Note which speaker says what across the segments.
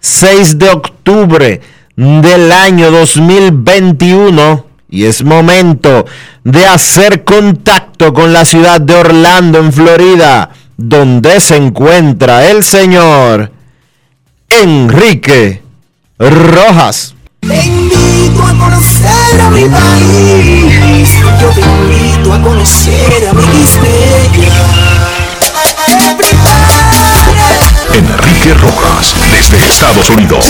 Speaker 1: 6 de octubre del año 2021 y es momento de hacer contacto con la ciudad de Orlando, en Florida, donde se encuentra el señor Enrique Rojas.
Speaker 2: Te invito a conocer a mi país, yo te invito a conocer a mi
Speaker 3: Enrique Rojas, desde Estados Unidos.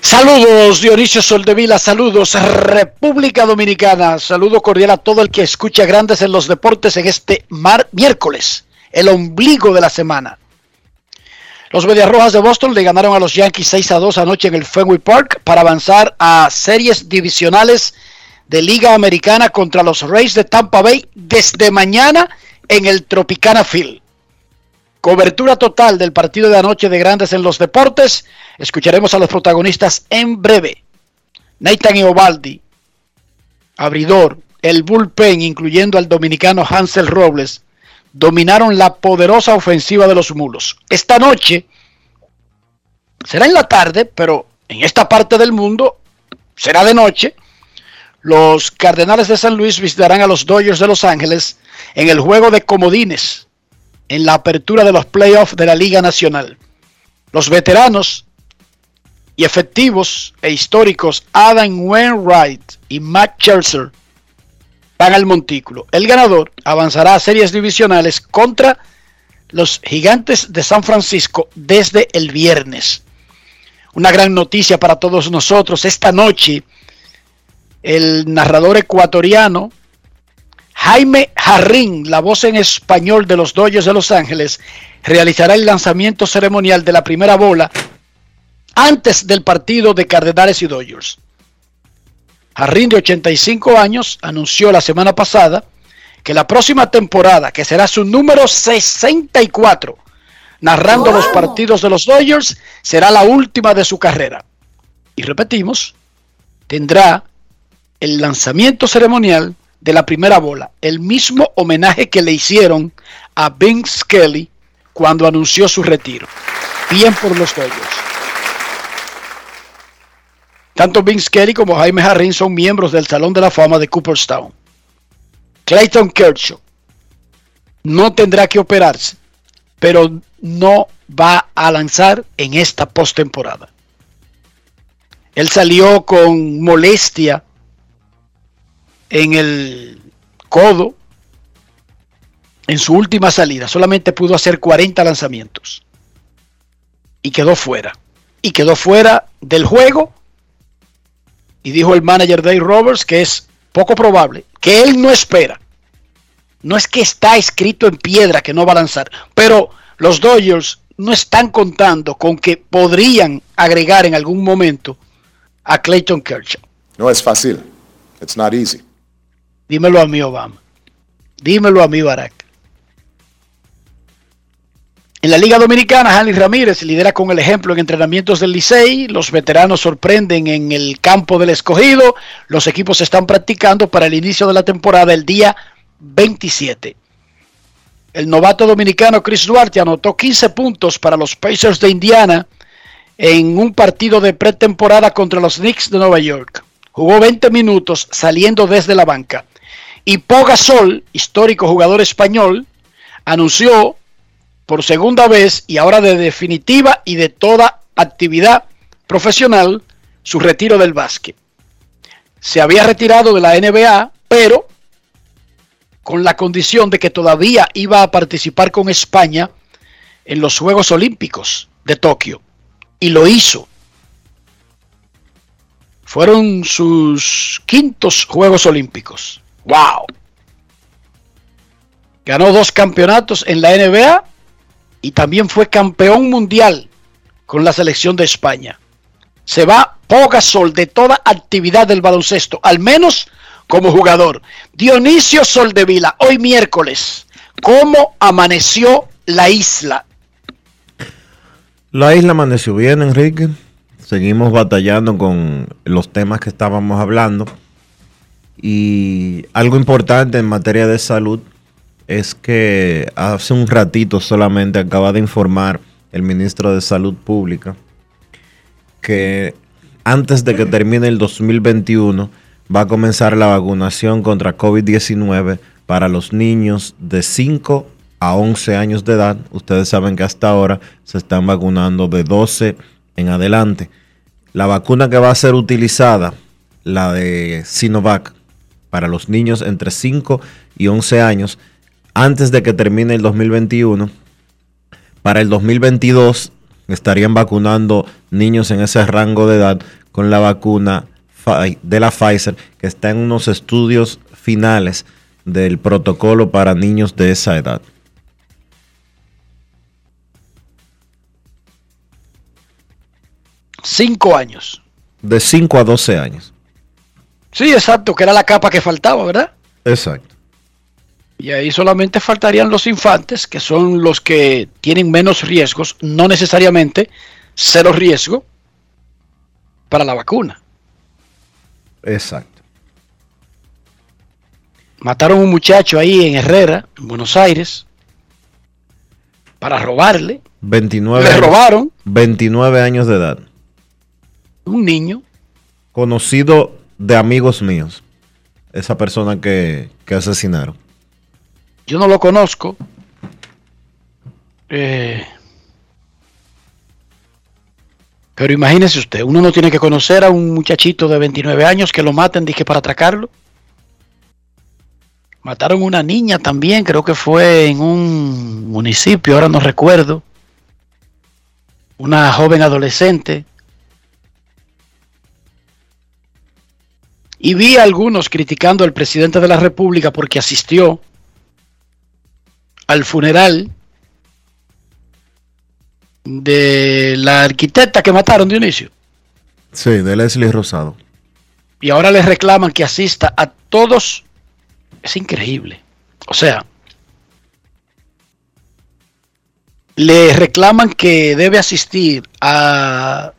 Speaker 4: Saludos Dionisio Soldevila, saludos República Dominicana, saludo cordial a todo el que escucha Grandes en los Deportes en este mar miércoles, el ombligo de la semana. Los Medias Rojas de Boston le ganaron a los Yankees 6 a 2 anoche en el Fenway Park para avanzar a series divisionales de Liga Americana contra los Rays de Tampa Bay desde mañana en el Tropicana Field. Cobertura total del partido de anoche de Grandes en los Deportes. Escucharemos a los protagonistas en breve. Nathan Eovaldi, abridor, el bullpen, incluyendo al dominicano Hansel Robles, dominaron la poderosa ofensiva de los mulos. Esta noche será en la tarde, pero en esta parte del mundo será de noche los Cardenales de San Luis visitarán a los Dodgers de Los Ángeles en el juego de comodines en la apertura de los playoffs de la Liga Nacional. Los veteranos y efectivos e históricos Adam Wainwright y Matt Scherzer van al montículo. El ganador avanzará a series divisionales contra los gigantes de San Francisco desde el viernes. Una gran noticia para todos nosotros esta noche el narrador ecuatoriano Jaime Jarrín, la voz en español de los Dodgers de Los Ángeles, realizará el lanzamiento ceremonial de la primera bola antes del partido de Cardenales y Dodgers. Jarrín, de 85 años, anunció la semana pasada que la próxima temporada, que será su número 64, narrando los partidos de los Dodgers, será la última de su carrera. Y repetimos, tendrá el lanzamiento ceremonial de la primera bola, el mismo homenaje que le hicieron a Vince Kelly cuando anunció su retiro. Bien por los Dodgers. Tanto Vince Kelly como Jaime Harrin son miembros del Salón de la Fama de Cooperstown. Clayton Kershaw no tendrá que operarse, pero no va a lanzar en esta postemporada. Él salió con molestia en el codo en su última salida. Solamente pudo hacer 40 lanzamientos. Y quedó fuera. Y quedó fuera del juego y dijo el manager Dave Roberts que es poco probable, que él no espera. No es que está escrito en piedra que no va a lanzar, pero los Dodgers no están contando con que podrían agregar en algún momento a Clayton Kershaw.
Speaker 5: No es fácil. It's not easy.
Speaker 4: Dímelo a mí, Obama. Dímelo a mí, Barack. En la Liga Dominicana, Hanley Ramírez lidera con el ejemplo en entrenamientos del Licey. Los veteranos sorprenden en el campo del escogido. Los equipos están practicando para el inicio de la temporada el día 27. El novato dominicano Chris Duarte anotó 15 puntos para los Pacers de Indiana en un partido de pretemporada contra los Knicks de Nueva York. Jugó 20 minutos saliendo desde la banca. Y Pogasol, histórico jugador español, anunció por segunda vez y ahora de definitiva y de toda actividad profesional su retiro del básquet. Se había retirado de la NBA, pero con la condición de que todavía iba a participar con España en los Juegos Olímpicos de Tokio. Y lo hizo. Fueron sus quintos Juegos Olímpicos. ¡Wow! Ganó dos campeonatos en la NBA y también fue campeón mundial con la selección de España. Se va Pogasol de toda actividad del baloncesto, al menos como jugador. Dionisio Soldevila, hoy miércoles, ¿cómo amaneció la isla?
Speaker 1: La isla amaneció bien, Enrique. Seguimos batallando con los temas que estábamos hablando. Y algo importante en materia de salud es que hace un ratito solamente acaba de informar el ministro de Salud Pública que antes de que termine el 2021 va a comenzar la vacunación contra COVID-19 para los niños de 5 a 11 años de edad. Ustedes saben que hasta ahora se están vacunando de 12 en adelante. La vacuna que va a ser utilizada, la de Sinovac, para los niños entre 5 y 11 años, antes de que termine el 2021. Para el 2022 estarían vacunando niños en ese rango de edad con la vacuna de la Pfizer, que está en unos estudios finales del protocolo para niños de esa edad.
Speaker 4: Cinco años.
Speaker 1: De 5 a 12 años.
Speaker 4: Sí, exacto, que era la capa que faltaba, ¿verdad?
Speaker 1: Exacto.
Speaker 4: Y ahí solamente faltarían los infantes, que son los que tienen menos riesgos, no necesariamente cero riesgo para la vacuna.
Speaker 1: Exacto.
Speaker 4: Mataron a un muchacho ahí en Herrera, en Buenos Aires, para robarle.
Speaker 1: 29
Speaker 4: Le
Speaker 1: años,
Speaker 4: robaron
Speaker 1: 29 años de edad.
Speaker 4: un niño.
Speaker 1: Conocido de amigos míos. Esa persona que, que asesinaron.
Speaker 4: Yo no lo conozco. Eh, pero imagínese usted, uno no tiene que conocer a un muchachito de 29 años que lo maten, dije, para atracarlo. Mataron una niña también, creo que fue en un municipio, ahora no recuerdo. Una joven adolescente. Y vi a algunos criticando al presidente de la República porque asistió al funeral de la arquitecta que mataron Dionisio.
Speaker 1: Sí, de Leslie Rosado.
Speaker 4: Y ahora les reclaman que asista a todos. Es increíble. O sea, le reclaman que debe asistir a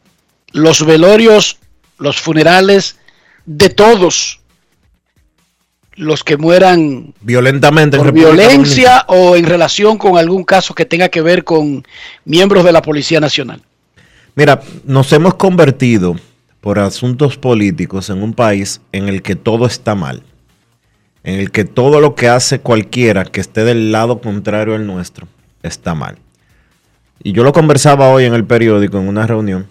Speaker 4: los velorios, los funerales de todos los que mueran
Speaker 1: Violentamente. en
Speaker 4: por violencia o en relación con algún caso que tenga que ver con miembros de la Policía Nacional.
Speaker 1: Mira, nos hemos convertido por asuntos políticos en un país en el que todo está mal. En el que todo lo que hace cualquiera que esté del lado contrario al nuestro está mal. Y yo lo conversaba hoy en el periódico, en una reunión,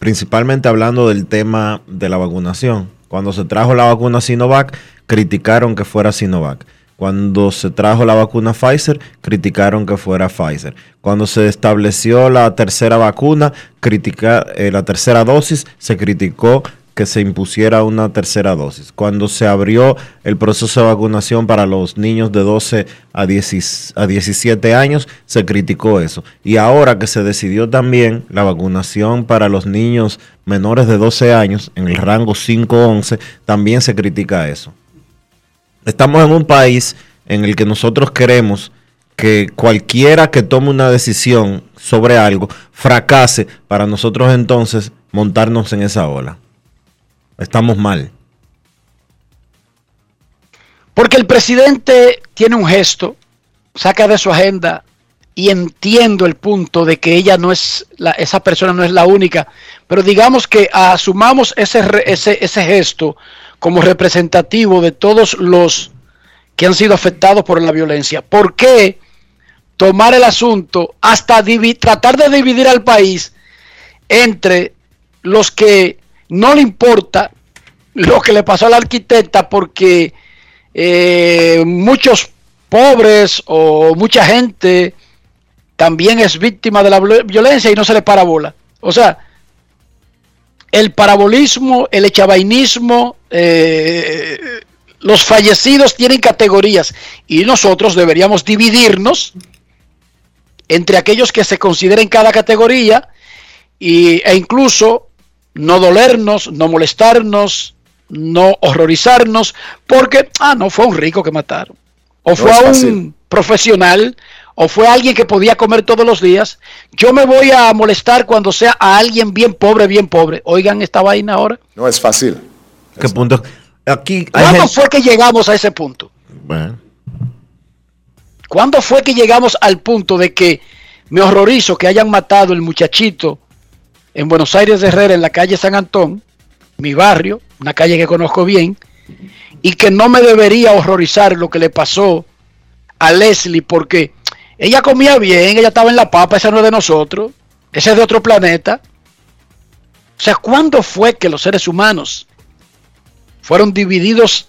Speaker 1: principalmente hablando del tema de la vacunación. Cuando se trajo la vacuna Sinovac, criticaron que fuera Sinovac. Cuando se trajo la vacuna Pfizer, criticaron que fuera Pfizer. Cuando se estableció la tercera vacuna, critica, eh, la tercera dosis, se criticó que se impusiera una tercera dosis. Cuando se abrió el proceso de vacunación para los niños de 12 a, 10 a 17 años, se criticó eso. Y ahora que se decidió también la vacunación para los niños menores de 12 años, en el rango 5-11, también se critica eso. Estamos en un país en el que nosotros queremos que cualquiera que tome una decisión sobre algo fracase para nosotros entonces montarnos en esa ola. Estamos mal.
Speaker 4: Porque el presidente tiene un gesto, saca de su agenda y entiendo el punto de que ella no es, esa persona no es la única, pero digamos que asumamos ese, ese, ese gesto como representativo de todos los que han sido afectados por la violencia. ¿Por qué tomar el asunto hasta tratar de dividir al país entre los que no le importa lo que le pasó a la arquitecta porque eh, muchos pobres o mucha gente también es víctima de la violencia y no se le para bola. O sea, el parabolismo, el echabainismo, eh, los fallecidos tienen categorías y nosotros deberíamos dividirnos entre aquellos que se consideren cada categoría y, e incluso no dolernos, no molestarnos, no horrorizarnos, porque, ah, no fue un rico que mataron, o fue un profesional, o fue alguien que podía comer todos los días. Yo me voy a molestar cuando sea a alguien bien pobre, bien pobre. Oigan esta vaina ahora.
Speaker 5: No es fácil.
Speaker 1: ¿Qué punto? Aquí
Speaker 4: ¿Cuándo fue que llegamos a ese punto? Bueno. ¿Cuándo fue que llegamos al punto de que me horrorizo que hayan matado el muchachito en Buenos Aires de Herrera, en la calle San Antón, mi barrio, una calle que conozco bien, y que no me debería horrorizar lo que le pasó a Leslie, porque ella comía bien, ella estaba en la papa, esa no es de nosotros, esa es de otro planeta. O sea, ¿cuándo fue que los seres humanos fueron divididos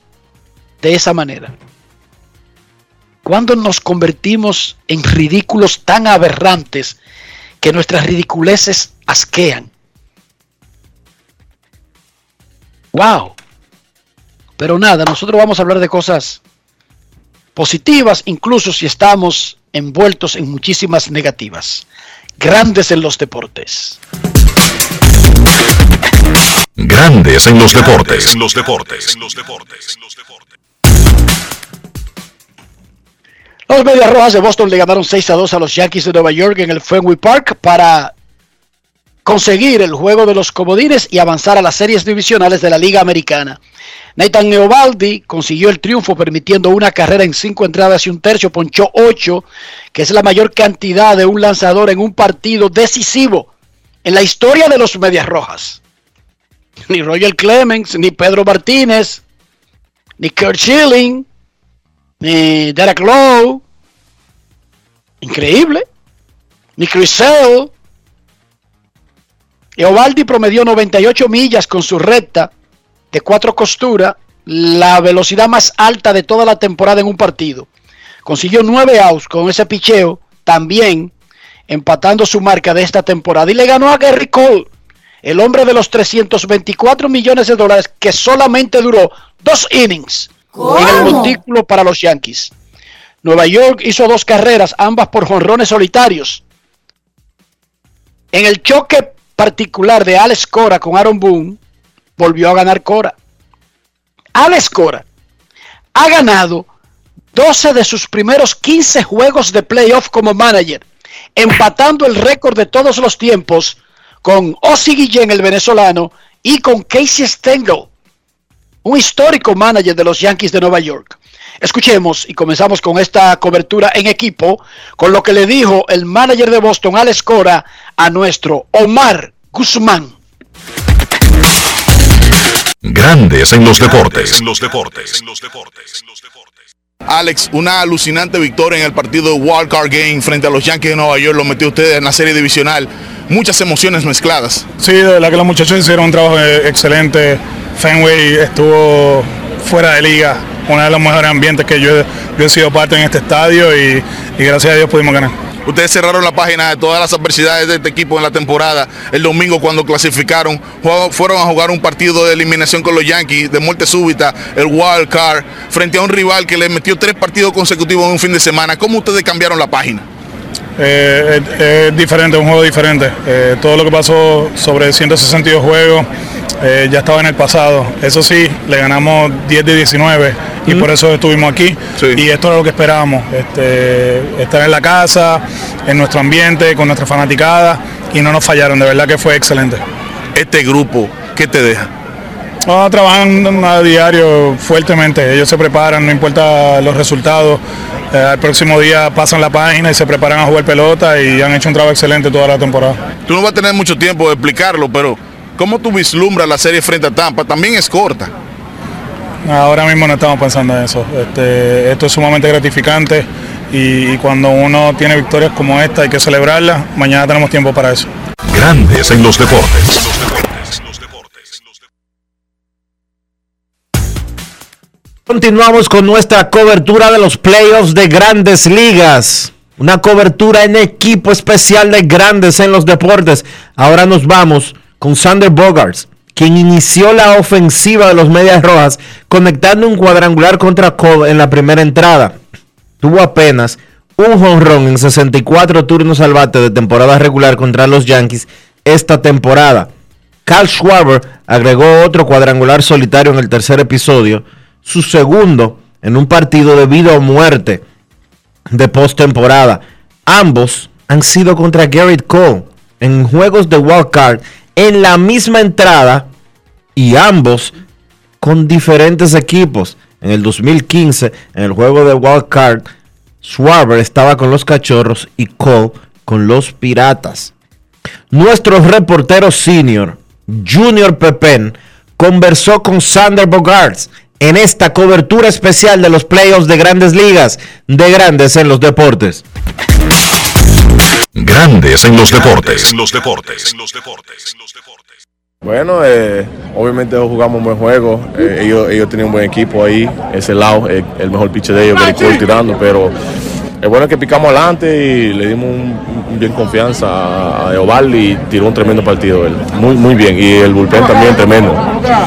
Speaker 4: de esa manera? ¿Cuándo nos convertimos en ridículos tan aberrantes que nuestras ridiculeces asquean? ¡Wow! Pero nada, nosotros vamos a hablar de cosas positivas, incluso si estamos envueltos en muchísimas negativas. Grandes en los deportes.
Speaker 3: Grandes en los deportes. En los deportes. En los deportes.
Speaker 4: Los Medias Rojas de Boston le ganaron 6 a 2 a los Yankees de Nueva York en el Fenway Park para conseguir el juego de los comodines y avanzar a las series divisionales de la Liga Americana. Nathan Neobaldi consiguió el triunfo permitiendo una carrera en cinco entradas y un tercio, ponchó ocho, que es la mayor cantidad de un lanzador en un partido decisivo en la historia de los Medias Rojas. Ni Roger Clemens, ni Pedro Martínez, ni Kurt Schilling, ni Derek Lowe. Increíble. Ni Chris Sale. Eovaldi promedió 98 millas con su recta de cuatro costuras, la velocidad más alta de toda la temporada en un partido. Consiguió nueve outs con ese picheo, también empatando su marca de esta temporada. Y le ganó a Gary Cole, el hombre de los 324 millones de dólares que solamente duró dos innings en el montículo para los Yankees. Nueva York hizo dos carreras, ambas por jonrones solitarios. En el choque particular de Alex Cora con Aaron Boone, volvió a ganar Cora. Alex Cora ha ganado 12 de sus primeros 15 juegos de playoff como manager, empatando el récord de todos los tiempos con Ozzy Guillén, el venezolano, y con Casey Stengel, un histórico manager de los Yankees de Nueva York. Escuchemos y comenzamos con esta cobertura en equipo con lo que le dijo el manager de Boston, Alex Cora, a nuestro Omar Guzmán.
Speaker 3: Grandes en los deportes. En los deportes.
Speaker 6: Alex, una alucinante victoria en el partido de Wild Card Game frente a los Yankees de Nueva York. Lo metió usted en la serie divisional. Muchas emociones mezcladas.
Speaker 7: Sí, de verdad que los muchachos hicieron un trabajo excelente. Fenway estuvo fuera de liga, uno de los mejores ambientes que yo, yo he sido parte en este estadio y, y gracias a Dios pudimos ganar.
Speaker 6: Ustedes cerraron la página de todas las adversidades de este equipo en la temporada. El domingo cuando clasificaron, fueron a jugar un partido de eliminación con los Yankees de muerte súbita, el wild card, frente a un rival que le metió tres partidos consecutivos en un fin de semana. ¿Cómo ustedes cambiaron la página?
Speaker 7: Eh, es, es diferente, un juego diferente. Eh, todo lo que pasó sobre 162 juegos eh, ya estaba en el pasado. Eso sí, le ganamos 10 de 19 y por eso estuvimos aquí. Y esto era lo que esperábamos, este, estar en la casa, en nuestro ambiente, con nuestra fanaticada y no nos fallaron, de verdad que fue excelente.
Speaker 6: Este grupo, ¿qué te deja?
Speaker 7: No, trabajan a diario fuertemente, ellos se preparan, no importa los resultados. Eh, al próximo día pasan la página y se preparan a jugar pelota y han hecho un trabajo excelente toda la temporada.
Speaker 6: Tú no vas a tener mucho tiempo de explicarlo, pero ¿cómo tú vislumbras la serie frente a Tampa? También es corta.
Speaker 7: Ahora mismo no estamos pensando en eso. Este, esto es sumamente gratificante y, y cuando uno tiene victorias como esta hay que celebrarlas. Mañana tenemos tiempo para eso.
Speaker 3: Grandes en los deportes.
Speaker 1: Continuamos con nuestra cobertura de los playoffs de grandes ligas. Una cobertura en equipo especial de grandes en los deportes. Ahora nos vamos con Sander Bogarts, quien inició la ofensiva de los Medias Rojas conectando un cuadrangular contra Cole en la primera entrada. Tuvo apenas un jonrón en 64 turnos al bate de temporada regular contra los Yankees esta temporada. Carl Schwarber agregó otro cuadrangular solitario en el tercer episodio, su segundo en un partido de vida o muerte de postemporada. Ambos han sido contra Garrett Cole en juegos de wild card en la misma entrada y ambos con diferentes equipos. En el 2015, en el juego de wild card, Schwarber estaba con los Cachorros y Cole con los Piratas. Nuestro reportero senior, Junior Pepen, conversó con Sander Bogarts en esta cobertura especial de los playoffs de grandes ligas, de grandes en los deportes.
Speaker 3: Grandes en los deportes. Los deportes.
Speaker 8: Bueno, eh, obviamente jugamos un buen juego. Eh, ellos, ellos tenían un buen equipo ahí. Ese lado, el, el mejor pitcher de ellos, Gary Cole tirando. Pero es bueno que picamos adelante y le dimos un, un bien confianza a, Eovaldi y tiró un tremendo partido él. Muy, muy bien. Y el bullpen también tremendo.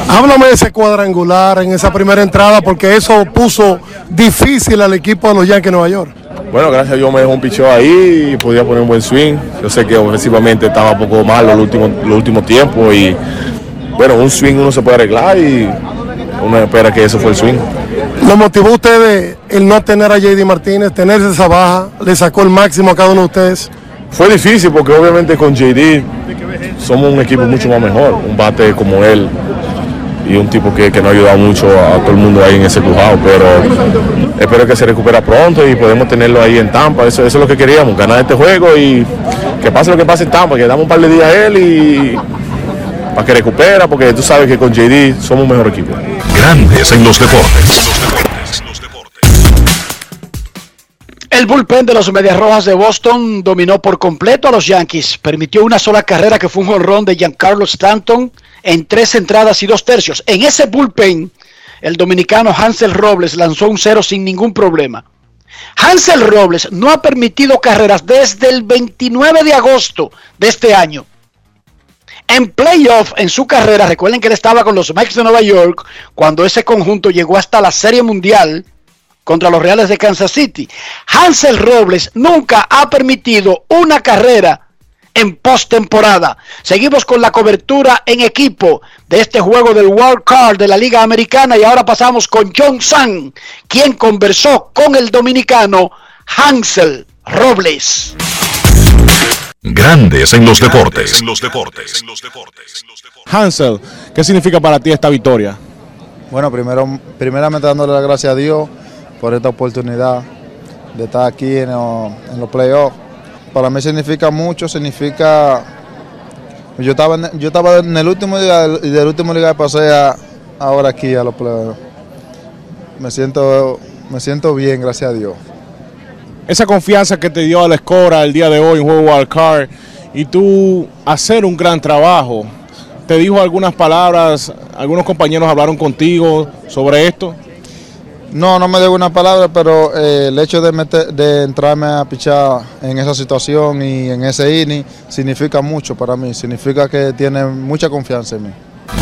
Speaker 9: Háblame de ese cuadrangular en esa primera entrada porque eso puso difícil al equipo de los Yankees de Nueva York.
Speaker 8: Bueno, gracias a Dios me dejó un picheo ahí y podía poner un buen swing. Yo sé que ofensivamente estaba un poco malo los últimos, los últimos tiempos y bueno, un swing uno se puede arreglar y uno espera que eso fue el swing.
Speaker 9: ¿Lo motivó a ustedes el no tener a JD Martínez, tener esa baja? ¿Le sacó el máximo a cada uno de ustedes?
Speaker 8: Fue difícil porque obviamente con JD somos un equipo mucho más mejor, un bate como él y un tipo que, que nos ha ayudado mucho a todo el mundo ahí en ese crujado, pero espero que se recupera pronto y podemos tenerlo ahí en Tampa, eso, eso es lo que queríamos, ganar este juego y que pase lo que pase en Tampa, que damos un par de días a él y para que recupera, porque tú sabes que con JD somos un mejor equipo.
Speaker 3: Grandes en los deportes.
Speaker 4: El bullpen de los Medias Rojas de Boston dominó por completo a los Yankees. Permitió una sola carrera que fue un jonrón de Giancarlo Stanton en tres entradas y dos tercios. En ese bullpen, el dominicano Hansel Robles lanzó un cero sin ningún problema. Hansel Robles no ha permitido carreras desde el 29 de agosto de este año. En playoff en su carrera, recuerden que él estaba con los Mets de Nueva York cuando ese conjunto llegó hasta la Serie Mundial contra los Reales de Kansas City. Hansel Robles nunca ha permitido una carrera en postemporada. Seguimos con la cobertura en equipo de este juego del World Card de la Liga Americana y ahora pasamos con John San, quien conversó con el dominicano Hansel Robles.
Speaker 3: Grandes en los deportes. los deportes.
Speaker 10: Hansel, ¿qué significa para ti esta victoria?
Speaker 11: Bueno, primero, primeramente dándole las gracias a Dios por esta oportunidad de estar aquí en, los- los playoffs. Para mí significa mucho, significa... Yo estaba, en, yo estaba en el último día y del último día pasé a, ahora aquí a los playoffs. Me siento, me siento bien, gracias a Dios.
Speaker 10: Esa confianza que te dio a la escora el día de hoy en juego wild card y tú hacer un gran trabajo. te dijo algunas palabras, algunos compañeros hablaron contigo sobre esto.
Speaker 11: No, no me digo una palabra, pero eh, el hecho de, meter- de entrarme a pichar en esa situación y en ese inning significa mucho para mí. Significa que tiene mucha confianza en mí.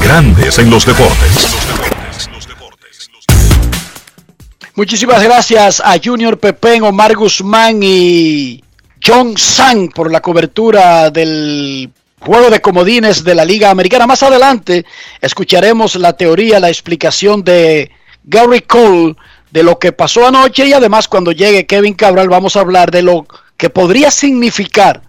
Speaker 3: Grandes en los deportes.
Speaker 4: Muchísimas gracias a Junior Pepén, Omar Guzmán y John Sang por la cobertura del juego de comodines de la Liga Americana. Más adelante escucharemos la teoría, la explicación de Gary Cole de lo que pasó anoche y además cuando llegue Kevin Cabral vamos a hablar de lo que podría significar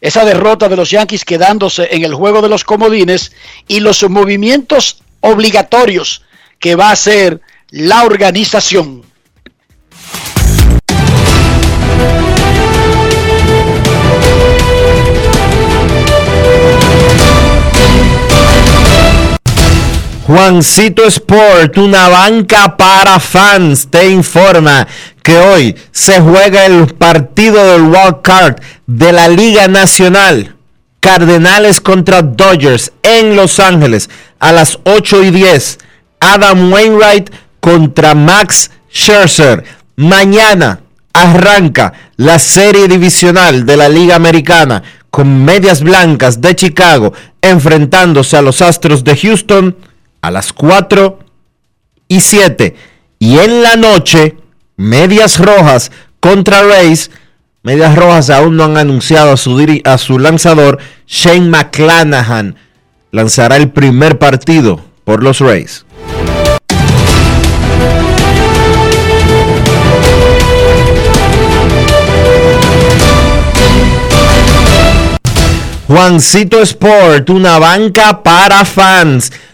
Speaker 4: esa derrota de los Yankees quedándose en el juego de los comodines y los movimientos obligatorios que va a hacer la organización.
Speaker 1: Juancito Sport, una banca para fans, te informa que hoy se juega el partido del Wild Card de la Liga Nacional. Cardenales contra Dodgers en Los Ángeles a las 8 y 10. Adam Wainwright contra Max Scherzer. Mañana arranca la serie divisional de la Liga Americana con Medias Blancas de Chicago enfrentándose a los Astros de Houston a las 4 y 7. Y en la noche, Medias Rojas contra Rays. Medias Rojas aún no han anunciado a su, a su lanzador, Shane McClanahan. Lanzará el primer partido por los Rays. Juancito Sport, una banca para fans.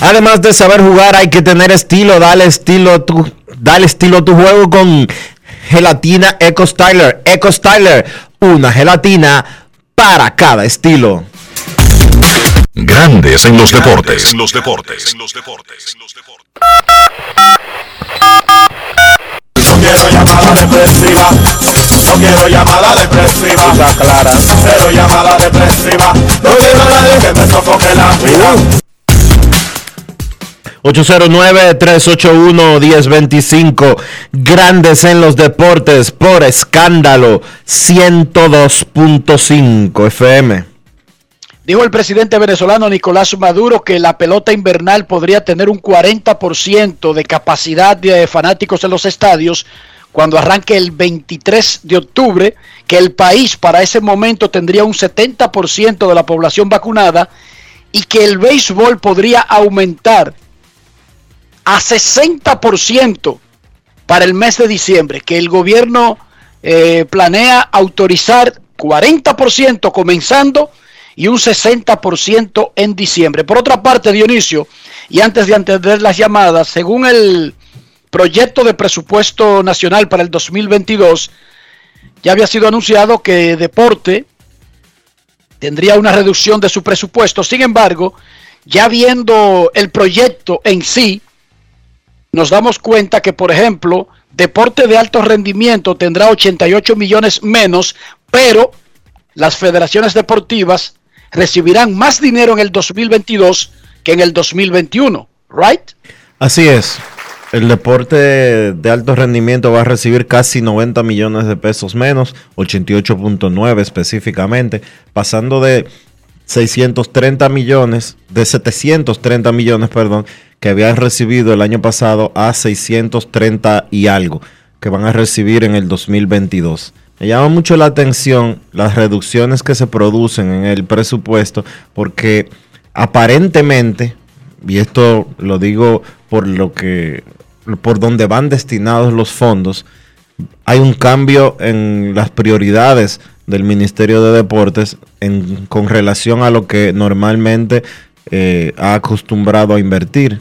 Speaker 1: Además de saber jugar, hay que tener estilo. Dale estilo a tu, dale estilo a tu juego con gelatina Eco Styler. Eco Styler, una gelatina para cada estilo.
Speaker 3: Grandes en los deportes. los deportes.
Speaker 12: No quiero llamada depresiva. No quiero llamada depresiva. clara. Cero llamada depresiva. No quiero a nadie que me sofoque la vida.
Speaker 1: 809-381-1025. Grandes en los deportes por escándalo 102.5 FM.
Speaker 4: Dijo el presidente venezolano Nicolás Maduro que la pelota invernal podría tener un 40% de capacidad de fanáticos en los estadios cuando arranque el 23 de octubre, que el país para ese momento tendría un 70% de la población vacunada y que el béisbol podría aumentar a 60% para el mes de diciembre, que el gobierno eh, planea autorizar 40% comenzando y un 60% en diciembre. Por otra parte, Dionisio, y antes de atender las llamadas, según el proyecto de presupuesto nacional para el 2022, ya había sido anunciado que deporte tendría una reducción de su presupuesto. Sin embargo, ya viendo el proyecto en sí, nos damos cuenta que, por ejemplo, deporte de alto rendimiento tendrá 88 millones menos, pero las federaciones deportivas recibirán más dinero en el 2022 que en el 2021, ¿right?
Speaker 1: Así es. El deporte de alto rendimiento va a recibir casi 90 millones de pesos menos, 88.9 específicamente, pasando de 630 millones, de 730 millones, perdón, que habían recibido el año pasado a 630 y algo que van a recibir en el 2022. Me llama mucho la atención las reducciones que se producen en el presupuesto porque aparentemente, y esto lo digo por lo que por donde van destinados los fondos, hay un cambio en las prioridades del Ministerio de Deportes en, con relación a lo que normalmente eh, ha acostumbrado a invertir.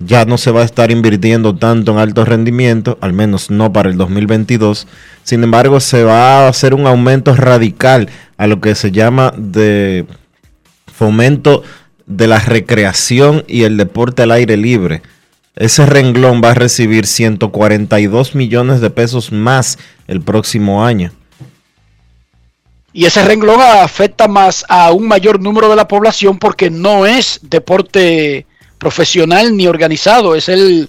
Speaker 1: Ya no se va a estar invirtiendo tanto en alto rendimiento, al menos no para el 2022. Sin embargo, se va a hacer un aumento radical a lo que se llama de fomento de la recreación y el deporte al aire libre. Ese renglón va a recibir 142 millones de pesos más el próximo año.
Speaker 4: Y ese renglón afecta más a un mayor número de la población porque no es deporte profesional ni organizado, es el,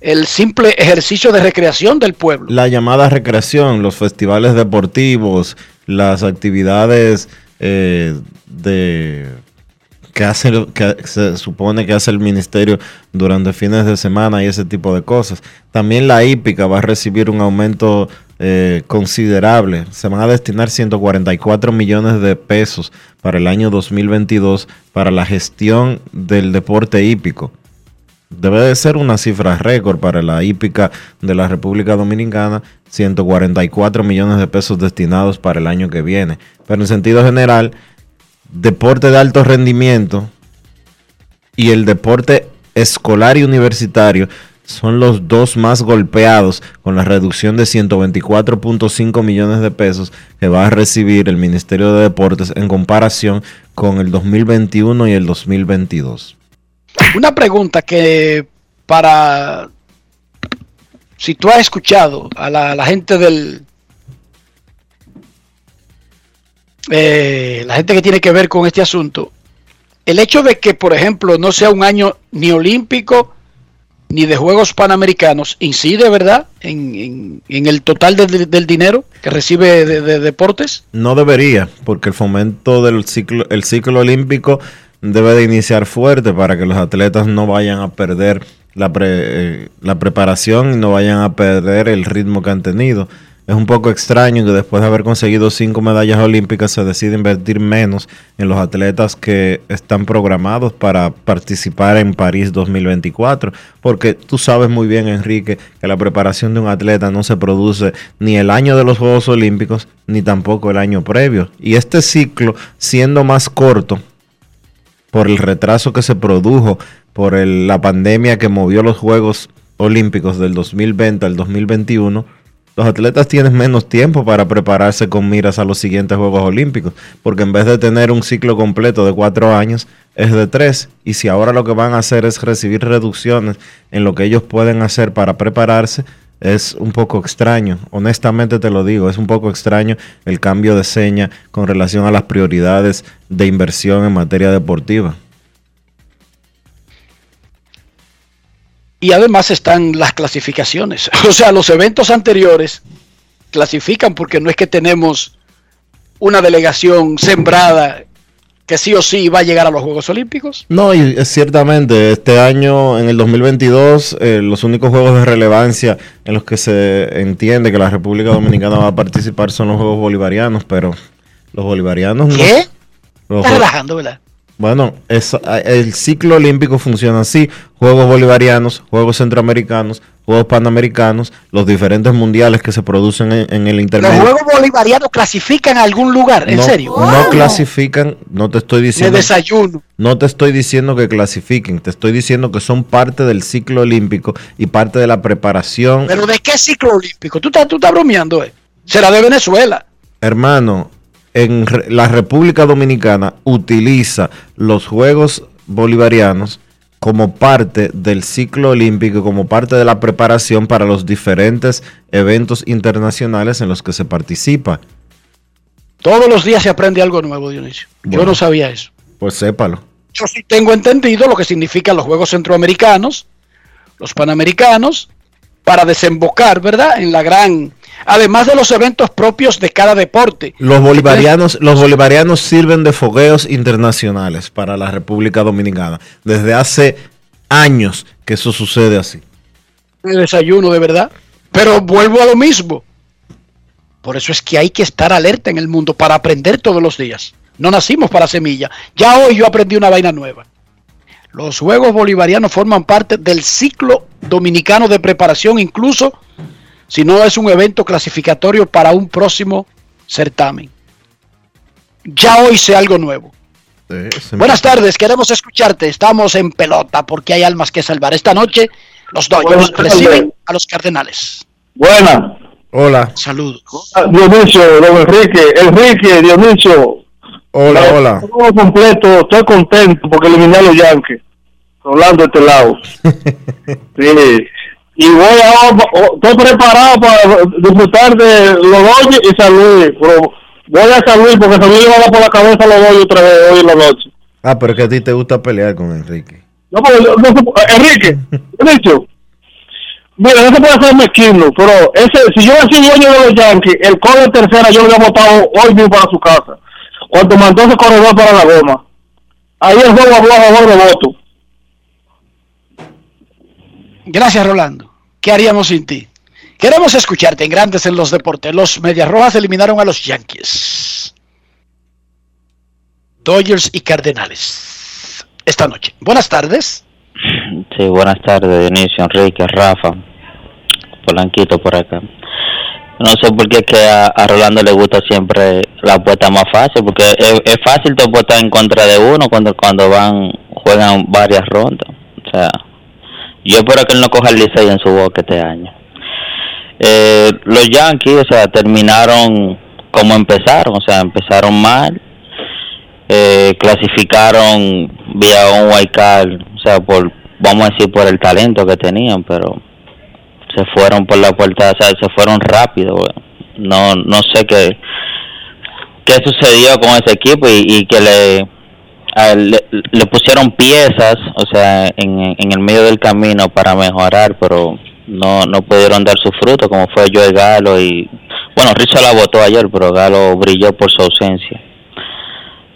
Speaker 4: el simple ejercicio de recreación del pueblo.
Speaker 1: La llamada recreación, los festivales deportivos, las actividades eh, de que hace que se supone que hace el ministerio durante fines de semana y ese tipo de cosas. También la hípica va a recibir un aumento eh, considerable. Se van a destinar 144 millones de pesos para el año 2022 para la gestión del deporte hípico. Debe de ser una cifra récord para la hípica de la República Dominicana, 144 millones de pesos destinados para el año que viene. Pero en sentido general, deporte de alto rendimiento y el deporte escolar y universitario son los dos más golpeados con la reducción de 124.5 millones de pesos que va a recibir el Ministerio de Deportes en comparación con el 2021 y el 2022.
Speaker 4: Una pregunta que para si tú has escuchado a la, gente del eh, la gente que tiene que ver con este asunto, el hecho de que, por ejemplo, no sea un año ni olímpico ni de Juegos Panamericanos, incide, ¿verdad?, en, el total del dinero que recibe de, deportes.
Speaker 1: No debería, porque el fomento del ciclo, el ciclo olímpico debe de iniciar fuerte para que los atletas no vayan a perder la, eh, la preparación y no vayan a perder el ritmo que han tenido. Es un poco extraño que después de haber conseguido cinco medallas olímpicas se decide invertir menos en los atletas que están programados para participar en París 2024, porque tú sabes muy bien, Enrique, que la preparación de un atleta no se produce ni el año de los Juegos Olímpicos ni tampoco el año previo. Y este ciclo, siendo más corto, por el retraso que se produjo, por la pandemia que movió los Juegos Olímpicos del 2020 al 2021, los atletas tienen menos tiempo para prepararse con miras a los siguientes Juegos Olímpicos, porque en vez de tener un ciclo completo de cuatro años, es de tres. Y si ahora lo que van a hacer es recibir reducciones en lo que ellos pueden hacer para prepararse, es un poco extraño. Honestamente te lo digo, es un poco extraño el cambio de seña con relación a las prioridades de inversión en materia deportiva.
Speaker 4: Y además están las clasificaciones. O sea, los eventos anteriores clasifican porque no es que tenemos una delegación sembrada que sí o sí va a llegar a los Juegos Olímpicos.
Speaker 1: No, y ciertamente este año, en el 2022, eh, los únicos juegos de relevancia en los que se entiende que la República Dominicana va a participar son los Juegos Bolivarianos, pero los bolivarianos
Speaker 4: ¿Qué? no... Estás relajando, ¿verdad?
Speaker 1: Bueno, el ciclo olímpico funciona así. Juegos bolivarianos, Juegos centroamericanos, Juegos panamericanos, los diferentes mundiales que se producen en, el intermedio.
Speaker 4: ¿Los Juegos bolivarianos clasifican a algún lugar? ¿En serio?
Speaker 1: No clasifican, no te estoy diciendo...
Speaker 4: De desayuno.
Speaker 1: No te estoy diciendo que clasifiquen, te estoy diciendo que son parte del ciclo olímpico y parte de la preparación.
Speaker 4: ¿Pero de qué ciclo olímpico? Tú estás, tú estás bromeando, ¿eh? Será de Venezuela.
Speaker 1: Hermano, en la República Dominicana utiliza los Juegos Bolivarianos como parte del ciclo olímpico, como parte de la preparación para los diferentes eventos internacionales en los que se participa.
Speaker 4: Todos los días se aprende algo nuevo, Dionisio. Yo no sabía eso.
Speaker 1: Pues sépalo.
Speaker 4: Yo sí tengo entendido lo que significan los Juegos Centroamericanos, los Panamericanos, para desembocar, ¿verdad?, en la gran además de los eventos propios de cada deporte.
Speaker 1: Los bolivarianos, los bolivarianos sirven de fogueos internacionales para la República Dominicana. Desde hace años que eso sucede así.
Speaker 4: El desayuno, de verdad. Pero vuelvo a lo mismo. Por eso es que hay que estar alerta en el mundo para aprender todos los días. No nacimos para semilla. Ya hoy yo aprendí una vaina nueva. Los Juegos Bolivarianos forman parte del ciclo dominicano de preparación, incluso si no es un evento clasificatorio para un próximo certamen. Ya hoy sé algo nuevo. Buenas tardes, queremos escucharte. Estamos en pelota porque hay almas que salvar. Esta noche los Dodgers reciben a los Cardenales.
Speaker 13: Buena.
Speaker 1: Hola.
Speaker 4: Saludos.
Speaker 13: Dionisio, don Enrique, Enrique, Dionisio.
Speaker 1: Hola,
Speaker 13: Eh,
Speaker 1: hola.
Speaker 13: Todo completo, estoy contento porque eliminé a los Yankees. Rolando este lado. sí. Y voy a, estoy preparado para disfrutar de los Dodgers y San Luis. Pero voy a San Luis porque San Luis le va por la cabeza a los Dodgers otra vez hoy en la noche.
Speaker 1: Ah, pero es que a ti te gusta pelear con Enrique.
Speaker 13: No, porque no, no Enrique, dicho, mira, no se puede hacer mezquino, pero ese, si yo soy dueño de los Yankees, el coro de tercera yo lo había votado hoy mismo para su casa, cuando mandó ese corredor para la goma. Ahí el juego habló a favor de voto.
Speaker 4: Gracias, Rolando. ¿Qué haríamos sin ti? Queremos escucharte en Grandes en los Deportes. Los Medias Rojas eliminaron a los Yankees. Dodgers y Cardenales. Esta noche. Buenas tardes.
Speaker 14: Sí, buenas tardes, Dionisio, Enrique, Rafa, Polanquito por acá. No sé por qué que a, Rolando le gusta siempre la apuesta más fácil, porque es, fácil tu apuestar en contra de uno cuando cuando van juegan varias rondas. O sea, yo espero que él no coja el Licey en su boca este año. Eh, los Yankees, o sea, terminaron como empezaron, o sea, empezaron mal, eh, clasificaron vía un card, o sea, por, vamos a decir, por el talento que tenían, pero se fueron por la puerta, o sea, se fueron rápido, no, no sé qué, qué sucedió con ese equipo y, y que le, le, le pusieron piezas, o sea, en, en el medio del camino para mejorar, pero no, no pudieron dar su fruto, como fue Joe Galo y, bueno, Rizzo la votó ayer, pero Galo brilló por su ausencia.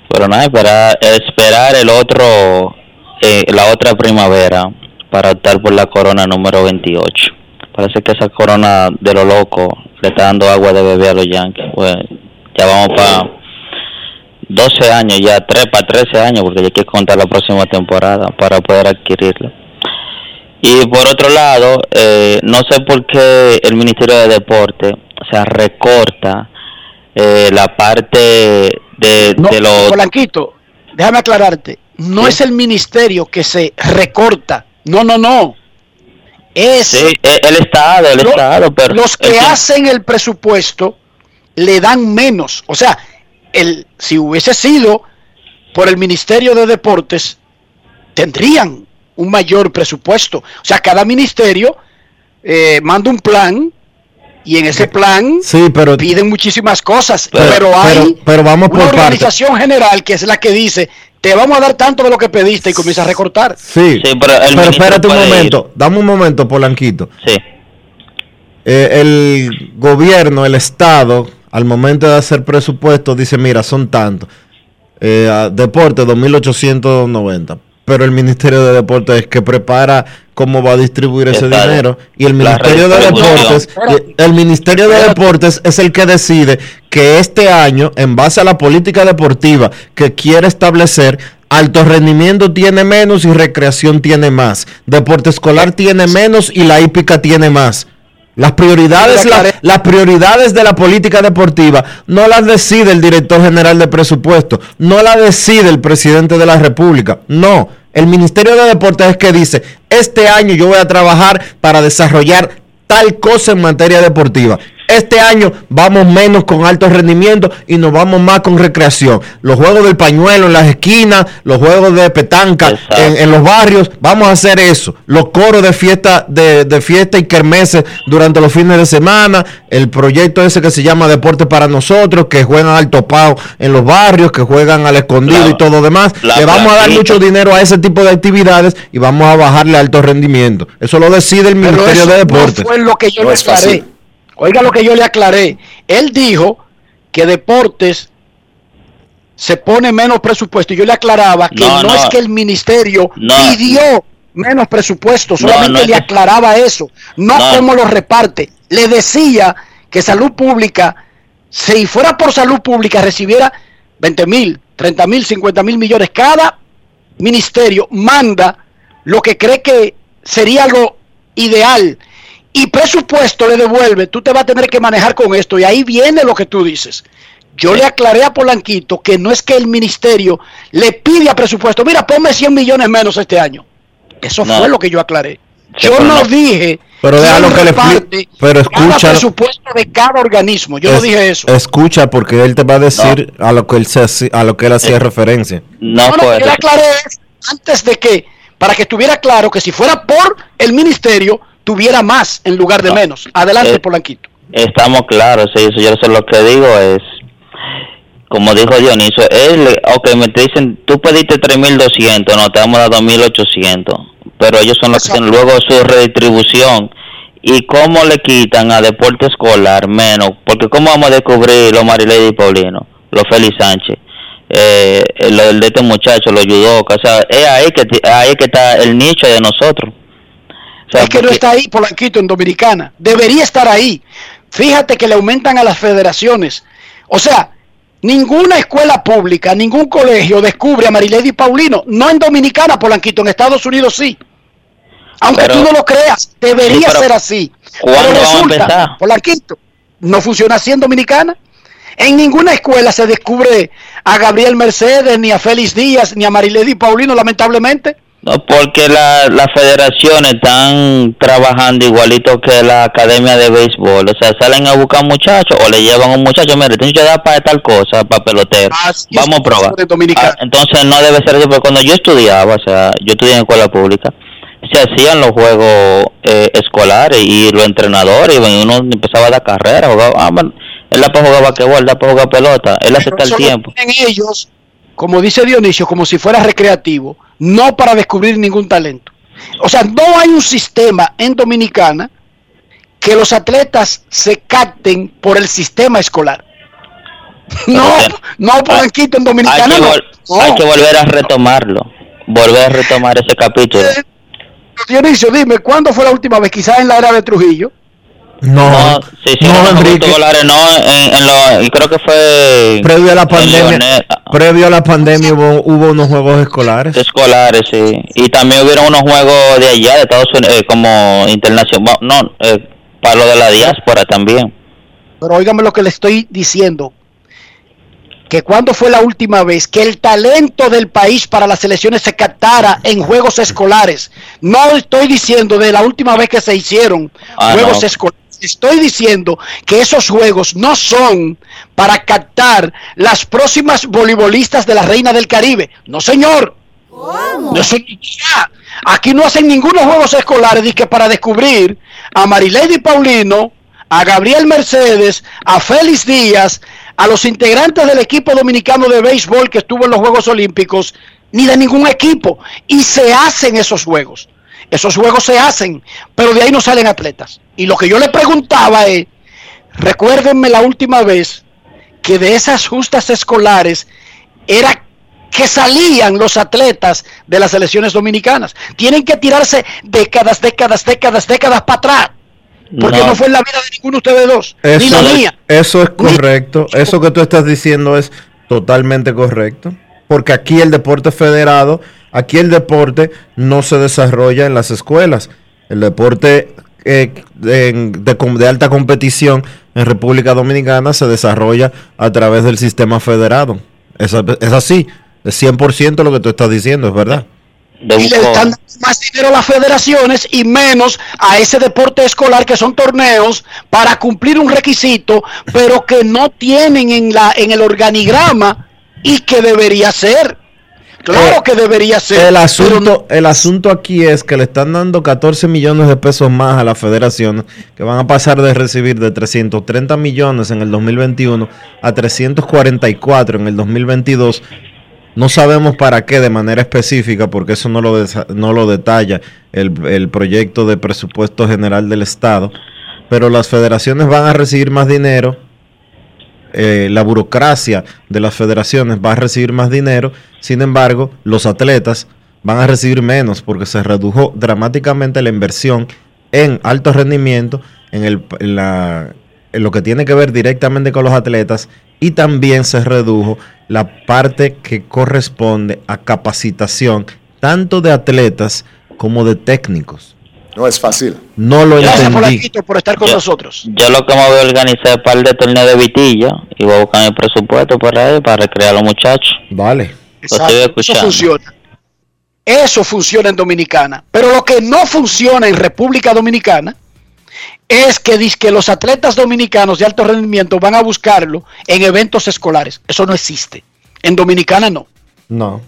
Speaker 14: Pero nada, esperar, esperar el otro, eh, la otra primavera para optar por la corona número 28. Parece que esa corona de lo loco le está dando agua de bebé a los Yankees. Pues ya vamos para 12 años, ya 3 para 13 años, porque hay que contar la próxima temporada para poder adquirirla. Y por otro lado, eh, no sé por qué el Ministerio de Deporte o sea, recorta eh, la parte de, de los...
Speaker 4: Polanquito, déjame aclararte. No es el ministerio que se recorta. No, no, no. Es
Speaker 14: Sí, eh, el Estado, el
Speaker 4: Lo-
Speaker 14: Estado, pero...
Speaker 4: los que hacen el presupuesto le dan menos. O sea, el, si hubiese sido por el Ministerio de Deportes, tendrían un mayor presupuesto. O sea, cada ministerio eh, manda un plan y en ese plan
Speaker 1: Sí, pero,
Speaker 4: piden muchísimas cosas,
Speaker 1: Pero-
Speaker 4: pero, hay
Speaker 1: pero- pero vamos
Speaker 4: una
Speaker 1: por parte.
Speaker 4: organización general que es la que dice, te vamos a dar tanto de lo que pediste y comienza a recortar.
Speaker 1: sí,
Speaker 14: pero
Speaker 1: espérate un momento, dame un momento, Polanquito.
Speaker 14: Sí.
Speaker 1: Eh, el gobierno, el Estado, al momento de hacer presupuesto, dice, mira, son tantos. Eh, deporte, 2.890. Pero el Ministerio de Deportes es que prepara cómo va a distribuir ese dinero. Y el Ministerio de. Deportes, y el Ministerio de Deportes es el que decide que este año, en base a la política deportiva que quiere establecer, alto rendimiento tiene menos y recreación tiene más. Deporte escolar tiene menos y la hípica tiene más. Las prioridades, la- las prioridades de la política deportiva no las decide el director general de presupuesto, no las decide el presidente de la República, no. El Ministerio de Deportes es que dice, este año yo voy a trabajar para desarrollar tal cosa en materia deportiva. Este año vamos menos con alto rendimiento y nos vamos más con recreación. Los juegos del pañuelo en las esquinas, los juegos de petanca en, en los barrios, vamos a hacer eso. Los coros de fiesta, de, de fiesta y kermeses durante los fines de semana, el proyecto ese que se llama Deporte para nosotros, que juegan al topado en los barrios, que juegan al escondido
Speaker 14: La-
Speaker 1: y todo demás. Le vamos a dar mucho dinero a ese tipo de actividades y vamos a bajarle alto rendimiento. Eso lo decide el
Speaker 4: Pero
Speaker 1: Ministerio
Speaker 4: eso
Speaker 1: de Deportes.
Speaker 4: No fue lo que yo
Speaker 1: No
Speaker 4: le
Speaker 1: es
Speaker 4: aclaré.
Speaker 1: fácil.
Speaker 4: Oiga lo que yo le aclaré. Él dijo que deportes se pone menos presupuesto. Y yo le aclaraba que
Speaker 14: No,
Speaker 4: no,
Speaker 14: no.
Speaker 4: es que el ministerio
Speaker 14: No.
Speaker 4: pidió menos presupuesto, solamente le aclaraba eso, no,
Speaker 14: No.
Speaker 4: cómo lo reparte. Le decía que salud pública, si fuera por salud pública, recibiera 20 mil, 30 mil, 50 mil millones. Cada ministerio manda lo que cree que sería lo ideal y presupuesto le devuelve, tú te vas a tener que manejar con esto y ahí viene lo que tú dices, Yo le aclaré a Polanquito que no es que el ministerio le pide a presupuesto, mira, ponme 100 millones menos este año. Eso
Speaker 14: No.
Speaker 4: fue lo que yo aclaré.
Speaker 14: Sí,
Speaker 4: Yo
Speaker 14: pero
Speaker 4: no dije
Speaker 1: Pero déjalo que le explique. Pero
Speaker 4: cada
Speaker 1: escúchalo.
Speaker 4: presupuesto de cada organismo. Yo no dije eso.
Speaker 1: Escucha, porque él te va a decir a lo que él se a lo que él hacía referencia.
Speaker 14: No,
Speaker 4: No, no, yo le aclaré antes de que, para que estuviera claro que si fuera por el ministerio, tuviera más en lugar de menos. Adelante,
Speaker 14: Eh,
Speaker 4: Polanquito.
Speaker 14: Estamos claros, sí, eso yo sé lo que digo es, como dijo Dionisio, él, ok, me te dicen, tú pediste 3.200, no, te vamos a dar 2.800, pero ellos son los que tienen luego su redistribución. ¿Y cómo le quitan a deporte escolar menos? Porque ¿cómo vamos a descubrir los Marilady y Paulino, los Félix Sánchez, eh, lo del de este muchacho, los Yudoka? O sea, es ahí que, ahí que está el nicho de nosotros. O sea,
Speaker 4: es que no está ahí, Polanquito, en Dominicana. Debería estar ahí. Fíjate que le aumentan a las federaciones. O sea, ninguna escuela pública, ningún colegio descubre a Marilady Paulino. No en Dominicana, Polanquito, en Estados Unidos sí. Aunque
Speaker 14: Pero-
Speaker 4: tú no lo creas, debería
Speaker 14: Sí,
Speaker 4: ser así.
Speaker 14: ¿cuándo
Speaker 4: Pero resulta? Polanquito, no funciona así en Dominicana. En ninguna escuela se descubre a Gabriel Mercedes, ni a Félix Díaz, ni a Marilady Paulino, lamentablemente.
Speaker 14: No, porque la- las federaciones están trabajando igualito que la academia de béisbol. O sea, salen a buscar muchachos o le llevan a un muchacho, mire, tienes que dar para tal cosa, para pelotero. Vamos a probar. Ah, entonces no debe ser así, porque cuando yo estudiaba, o sea, yo estudié en escuela pública, se hacían los juegos eh, escolares y los entrenadores, y uno empezaba a dar carrera, jugaba, ah, bueno, él da para jugar basquetbol, da para jugar pelota, él
Speaker 4: Eso lo
Speaker 14: tiempo.
Speaker 4: tienen ellos, como dice Dionisio, como si fuera recreativo, no para descubrir ningún talento. O sea, no hay un sistema en Dominicana que los atletas se capten por el sistema escolar. No, no Polanquito en
Speaker 14: Hay
Speaker 4: Dominicana
Speaker 14: que,
Speaker 4: no.
Speaker 14: hay que volver a retomarlo, volver a retomar ese capítulo.
Speaker 4: Dionisio, dime, ¿cuándo fue la última vez? Quizás en la era de Trujillo.
Speaker 1: No,
Speaker 14: Sí, sí, no,
Speaker 1: Enrique.
Speaker 14: dólares, no, en, en lo, y creo que fue
Speaker 1: Previo a la pandemia,
Speaker 14: Leonel-
Speaker 1: previo a la pandemia hubo, hubo unos juegos escolares.
Speaker 14: escolares, sí. Y también hubieron unos juegos de allá, de Estados Unidos, eh, como internacional, no, eh, para lo de la diáspora también.
Speaker 4: Pero óigame lo que le estoy diciendo. Que cuando fue la última vez que el talento del país para las selecciones se captara en juegos escolares. No estoy diciendo de la última vez que se hicieron
Speaker 14: Ah,
Speaker 4: juegos
Speaker 14: no.
Speaker 4: escolares. Estoy diciendo que esos juegos no son para captar las próximas voleibolistas de la Reina del Caribe. No, señor. No, eso- ya. Aquí no hacen ningunos juegos escolares dizque para descubrir a Marilady Paulino, a Gabriel Mercedes, a Félix Díaz, a los integrantes del equipo dominicano de béisbol que estuvo en los Juegos Olímpicos, ni de ningún equipo. Y se hacen esos juegos. Esos juegos se hacen, pero de ahí no salen atletas. Y lo que yo le preguntaba es, recuérdenme la última vez que de esas justas escolares era que salían los atletas de las selecciones dominicanas. Tienen que tirarse décadas, décadas, décadas, décadas para atrás. Porque no,
Speaker 14: No.
Speaker 4: fue en la vida de ninguno de ustedes dos, ni la
Speaker 1: Eso,
Speaker 4: mía.
Speaker 1: eso es correcto. Eso que tú estás diciendo es totalmente correcto. Porque aquí el deporte federado, aquí el deporte no se desarrolla en las escuelas. El deporte eh, de, de com- de alta competición en República Dominicana se desarrolla a través del sistema federado. Es, es así. Es 100% lo que tú estás diciendo, es verdad.
Speaker 4: y le están dando más dinero a las federaciones y menos a ese deporte escolar que son torneos para cumplir un requisito, pero que no tienen en la en el organigrama y que debería ser. Claro que debería ser.
Speaker 1: El
Speaker 4: pero
Speaker 1: asunto, el asunto aquí es que le están dando 14 millones de pesos más a la federación, que van a pasar de recibir de 330 millones en el 2021 a 344 en el 2022. No sabemos para qué de manera específica, porque eso no lo, desa- no lo detalla el, el proyecto de presupuesto general del Estado, pero las federaciones van a recibir más dinero eh, la burocracia de las federaciones va a recibir más dinero, sin embargo, los atletas van a recibir menos porque se redujo dramáticamente la inversión en alto rendimiento, en, el, en, lo que tiene que ver directamente con los atletas y también se redujo la parte que corresponde a capacitación tanto de atletas como de técnicos.
Speaker 5: No es fácil.
Speaker 1: No lo
Speaker 4: Gracias,
Speaker 1: entendí.
Speaker 4: Polanquito, por estar con nosotros.
Speaker 14: Yo lo que me voy a organizar es un par de torneos de vitilla y voy a buscar mi presupuesto por ahí para recrear a los muchachos.
Speaker 1: Vale.
Speaker 14: Lo estoy
Speaker 4: Exacto, Eso funciona. Eso funciona en Dominicana. Pero lo que no funciona en República Dominicana es que, dice que los atletas dominicanos de alto rendimiento van a buscarlo en eventos escolares. Eso no existe. En Dominicana no.
Speaker 1: No.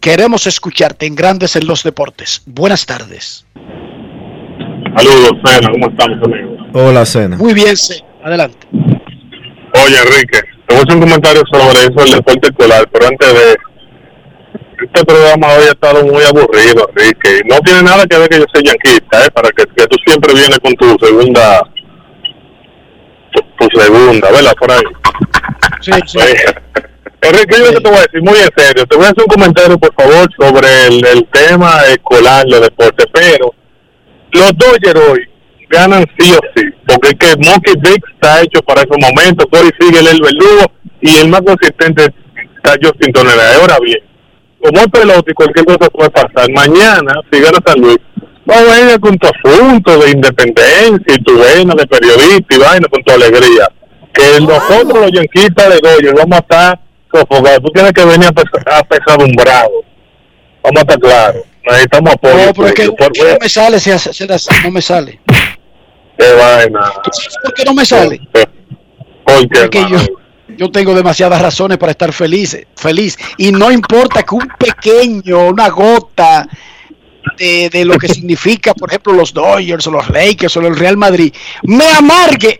Speaker 4: Queremos escucharte en Grandes en los Deportes. Buenas tardes.
Speaker 15: Saludos, Sena, ¿cómo estamos, amigos?
Speaker 1: Hola, Cena.
Speaker 4: Muy bien, sí. Adelante.
Speaker 15: Oye, Enrique, te voy a hacer un comentario sobre eso del deporte escolar, pero antes de... Este programa hoy ha estado muy aburrido, Enrique. y No tiene nada que ver que yo sea yanquista, ¿eh? Para que, que tú siempre vienes con tu segunda... Tu, tu segunda, ¿verdad? Por ahí.
Speaker 4: Sí, sí.
Speaker 15: Enrique, yo lo que te voy a decir muy en serio. Te voy a hacer un comentario, por favor, sobre el, el tema escolar, los deportes. Pero los Dodgers hoy ganan sí o sí. Porque es que Monkey Dick está hecho para esos momentos. Corey sigue el verdugo y el más consistente está Justin Tonera. Ahora bien, como es pelota y cualquier cosa puede pasar, mañana, si gana San Luis, va a venir con tu asunto de independencia y tu vena de periodista y vaina con tu alegría. Que nosotros, los yanquistas de Dodgers, vamos a estar sofocados. Tú tienes que venir a pesa- apesadumbrado. Vamos a estar claros. Necesitamos apoyo.
Speaker 4: No, pero es que.
Speaker 15: Por-
Speaker 4: no me sale, se hace- se hace- no me sale.
Speaker 15: Qué vaina.
Speaker 4: ¿Por qué no me sale?
Speaker 15: Porque,
Speaker 4: Es que yo, yo tengo demasiadas razones para estar feliz, feliz. Y no importa que un pequeño, una gota de, de lo que significa, por ejemplo, los Dodgers o los Lakers o el Real Madrid, me amargue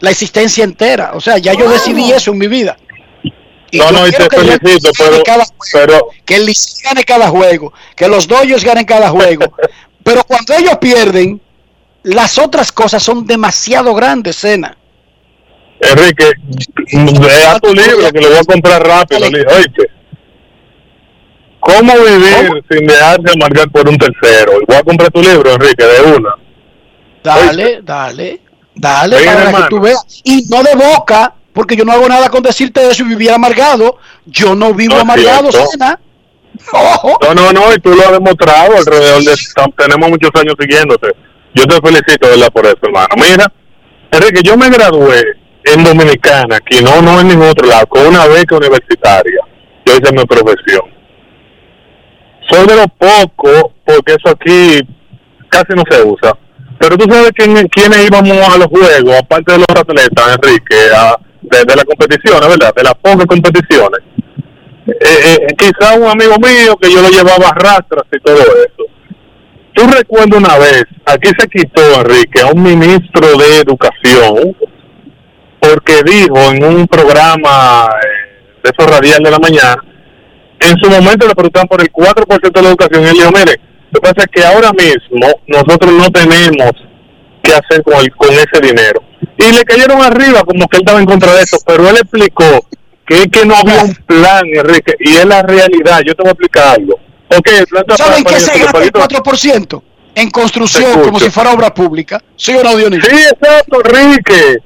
Speaker 4: la existencia entera. O sea, ya yo decidí eso en mi vida. Y
Speaker 15: No, no, y te felicito, pero,
Speaker 4: cada juego,
Speaker 15: pero
Speaker 4: que el Licey gane cada juego, que los Dodgers ganen cada juego. Pero cuando ellos pierden, las otras cosas son demasiado grandes, Cena.
Speaker 15: Enrique, vea tu libro que lo voy a comprar rápido. Oíste. ¿Cómo vivir sin dejarse amargar por un tercero? Voy a comprar tu libro, Enrique, de una.
Speaker 4: Dale, dale, dale, para
Speaker 15: hermano.
Speaker 4: que tú veas. Y no de boca, porque yo no hago nada con decirte eso y vivir amargado. Yo no vivo
Speaker 15: No
Speaker 4: amargado. Ojo.
Speaker 15: No, no, no, y tú lo has demostrado alrededor de... Tenemos muchos años siguiéndote. Yo te felicito, ¿verdad? Por eso, hermano. Mira, Enrique, yo me gradué en Dominicana, aquí no, no en ningún otro lado, con una beca universitaria. Yo hice mi profesión. Soy de los pocos, porque eso aquí casi no se usa. Pero tú sabes quién, quiénes íbamos a los juegos, aparte de los atletas, Enrique, a- de, de las competiciones, ¿verdad? De las pocas competiciones. Eh, eh, quizá un amigo mío que yo lo llevaba a rastras y todo eso. Tú recuerdas una vez, aquí se quitó, Enrique, a un ministro de Educación, porque dijo en un programa eh, de esos radial de la mañana, en su momento le preguntaban por el 4% de la educación y él dijo, mire, lo que pasa es que ahora mismo nosotros no tenemos qué hacer con, el, con ese dinero. Y le cayeron arriba como que él estaba en contra de eso, pero él explicó que es que no había un plan, Enrique, y es la realidad. Yo te voy a explicar algo. El plan
Speaker 4: ¿Saben qué se gasta el
Speaker 15: para-
Speaker 4: 4%? En construcción,
Speaker 15: Te
Speaker 4: como si fuera obra pública. ¿Sí o no, Dionisio?
Speaker 15: Sí, exacto, Enrique.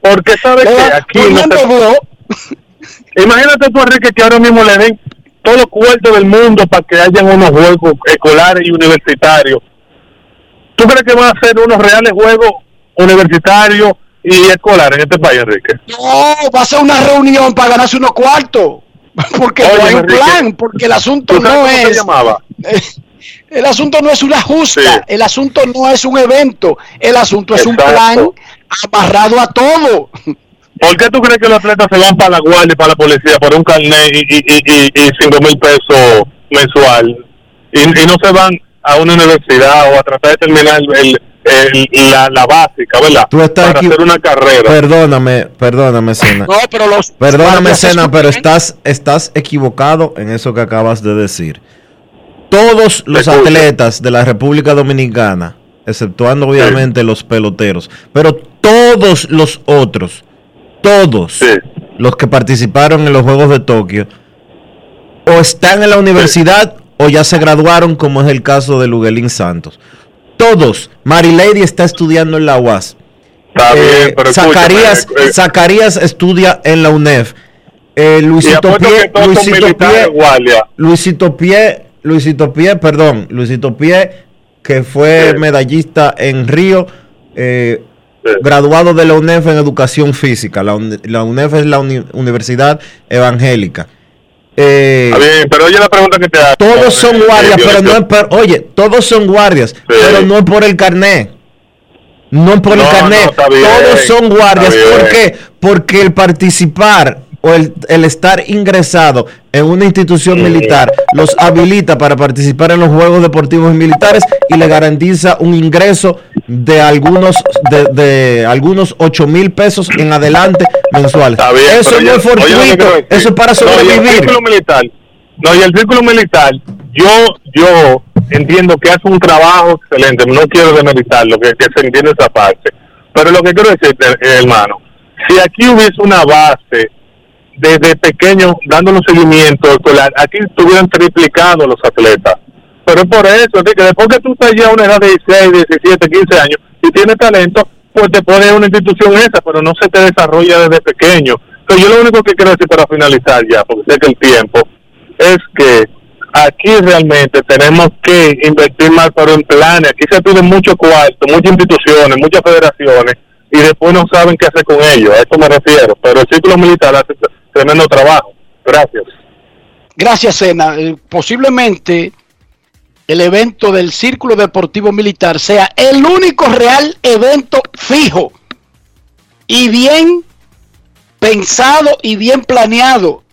Speaker 15: Porque sabes que aquí no
Speaker 4: vio.
Speaker 15: Imagínate tú, Enrique, que ahora mismo le den todos los cuartos del mundo para que hayan unos juegos escolares y universitarios. ¿Tú crees que van a ser unos reales juegos universitarios y escolares en este país, Enrique?
Speaker 4: No, va a ser una reunión para ganarse unos cuartos. Porque no hay un
Speaker 15: Enrique,
Speaker 4: plan, porque el asunto
Speaker 15: ¿Tú sabes
Speaker 4: no
Speaker 15: cómo se
Speaker 4: es.
Speaker 15: llamaba?
Speaker 4: El asunto no es una justa,
Speaker 15: Sí.
Speaker 4: el asunto no es un evento, el asunto es un plan amarrado a todo.
Speaker 15: ¿Por qué tú crees que los atletas se van para la guardia y para la policía por un carnet y, y, y, y, y cinco mil pesos mensual y, y no se van a una universidad o a tratar de terminar el, el- la, la básica, ¿verdad?
Speaker 1: Tú estás
Speaker 15: para
Speaker 1: aquí-
Speaker 15: hacer una carrera.
Speaker 1: Perdóname, perdóname, Cena.
Speaker 4: No, pero los
Speaker 1: Perdóname,
Speaker 4: guardias
Speaker 1: Cena,
Speaker 4: se
Speaker 1: pero estás, estás equivocado en eso que acabas de decir. Todos los atletas de la República Dominicana, exceptuando obviamente los peloteros, pero todos los otros, todos los que participaron en los Juegos de Tokio, o están en la universidad o ya se graduaron, como es el caso de Luguelín Santos. Todos. Marilady está estudiando en la UAS.
Speaker 15: Está
Speaker 1: Eh,
Speaker 15: bien, pero
Speaker 1: Zacarías,
Speaker 15: eh,
Speaker 1: Zacarías estudia en la UNEF. Eh, Luisito Pie, Luisito Pie. Luisito Pie, Luisito Pie, perdón, Luisito Pie que fue medallista en Río, eh, graduado de la UNEF en educación física. La, UNE- la UNEF es la uni- Universidad Evangélica. Eh,
Speaker 15: bien, pero oye la pregunta que te hago.
Speaker 1: todos son guardias,
Speaker 15: eh,
Speaker 1: pero no es por, oye, todos son guardias, pero no es por el carnet. No es por el carnet.
Speaker 15: no, bien,
Speaker 1: todos son guardias. ¿Por qué? Porque el participar o el, el estar ingresado en una institución militar los habilita para participar en los Juegos Deportivos y Militares y le garantiza un ingreso de algunos de, de algunos 8 mil pesos en adelante mensuales.
Speaker 15: Bien,
Speaker 1: eso no es fortuito,
Speaker 15: decir.
Speaker 1: eso es para
Speaker 15: No, y el
Speaker 1: sobrevivir.
Speaker 15: círculo militar, no, y el círculo militar, yo, yo entiendo que hace un trabajo excelente, no quiero demeritarlo, que, que se entiende esa parte, pero lo que quiero decirte, eh, hermano, si aquí hubiese una base desde pequeño dándole un seguimiento escolar, aquí estuvieran triplicados los atletas. Pero es por eso, es que después que tú estás ya a una edad de 16, 17, 15 años y tienes talento, pues te en una institución esa, pero no se te desarrolla desde pequeño. Entonces yo lo único que quiero decir para finalizar ya, porque sé que el tiempo, es que aquí realmente tenemos que invertir más pero en planes. Aquí se piden mucho cuarto, muchas instituciones, muchas federaciones y después no saben qué hacer con ellos. A eso me refiero. Pero el círculo militar hace tremendo trabajo. Gracias.
Speaker 4: Gracias, Sena. Eh, posiblemente el evento del Círculo Deportivo Militar sea el único real evento fijo y bien pensado y bien planeado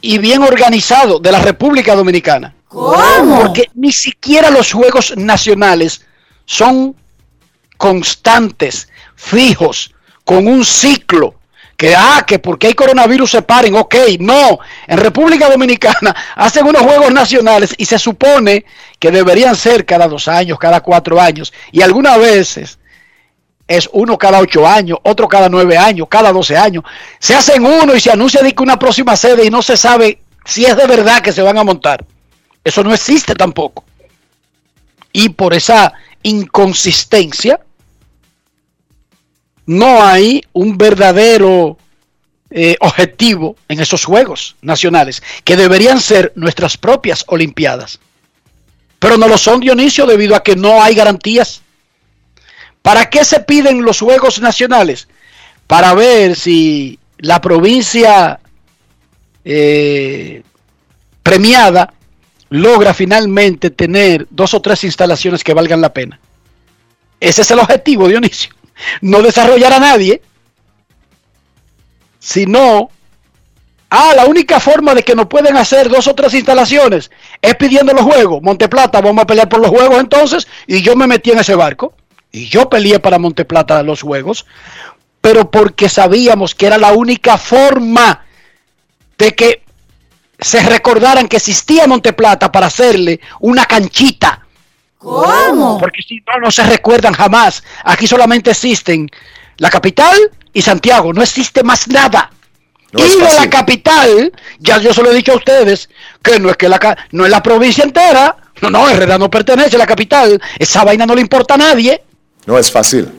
Speaker 4: y bien organizado de la República Dominicana.
Speaker 2: ¿Cómo?
Speaker 4: Porque ni siquiera los Juegos Nacionales son constantes, fijos, con un ciclo. Que, ah, que porque hay coronavirus se paren, ok, no. En República Dominicana hacen unos Juegos Nacionales y se supone que deberían ser cada dos años, cada cuatro años. Y algunas veces es uno cada ocho años, otro cada nueve años, cada doce años. Se hacen uno y se anuncia de que una próxima sede y no se sabe si es de verdad que se van a montar. Eso no existe tampoco. Y por esa inconsistencia, no hay un verdadero eh, objetivo en esos Juegos Nacionales, que deberían ser nuestras propias Olimpiadas. Pero no lo son, Dionisio, debido a que no hay garantías. ¿Para qué se piden los Juegos Nacionales? Para ver si la provincia eh, premiada logra finalmente tener dos o tres instalaciones que valgan la pena. Ese es el objetivo, Dionisio. No desarrollar a nadie, sino, ah, la única forma de que no pueden hacer dos o tres instalaciones es pidiendo los juegos. Monteplata, vamos a pelear por los juegos entonces, y yo me metí en ese barco, y yo peleé para Monteplata los juegos, pero porque sabíamos que era la única forma de que se recordaran que existía Monteplata para hacerle una canchita.
Speaker 2: ¿Cómo?
Speaker 4: Porque si no, no se recuerdan jamás. Aquí solamente existen la capital y Santiago. No existe más nada.
Speaker 5: No
Speaker 4: y de la capital, ya yo se lo he dicho a ustedes, que no es que la no es la provincia entera. No, no, Herrera no pertenece a la capital. Esa vaina no le importa a nadie.
Speaker 5: No es fácil.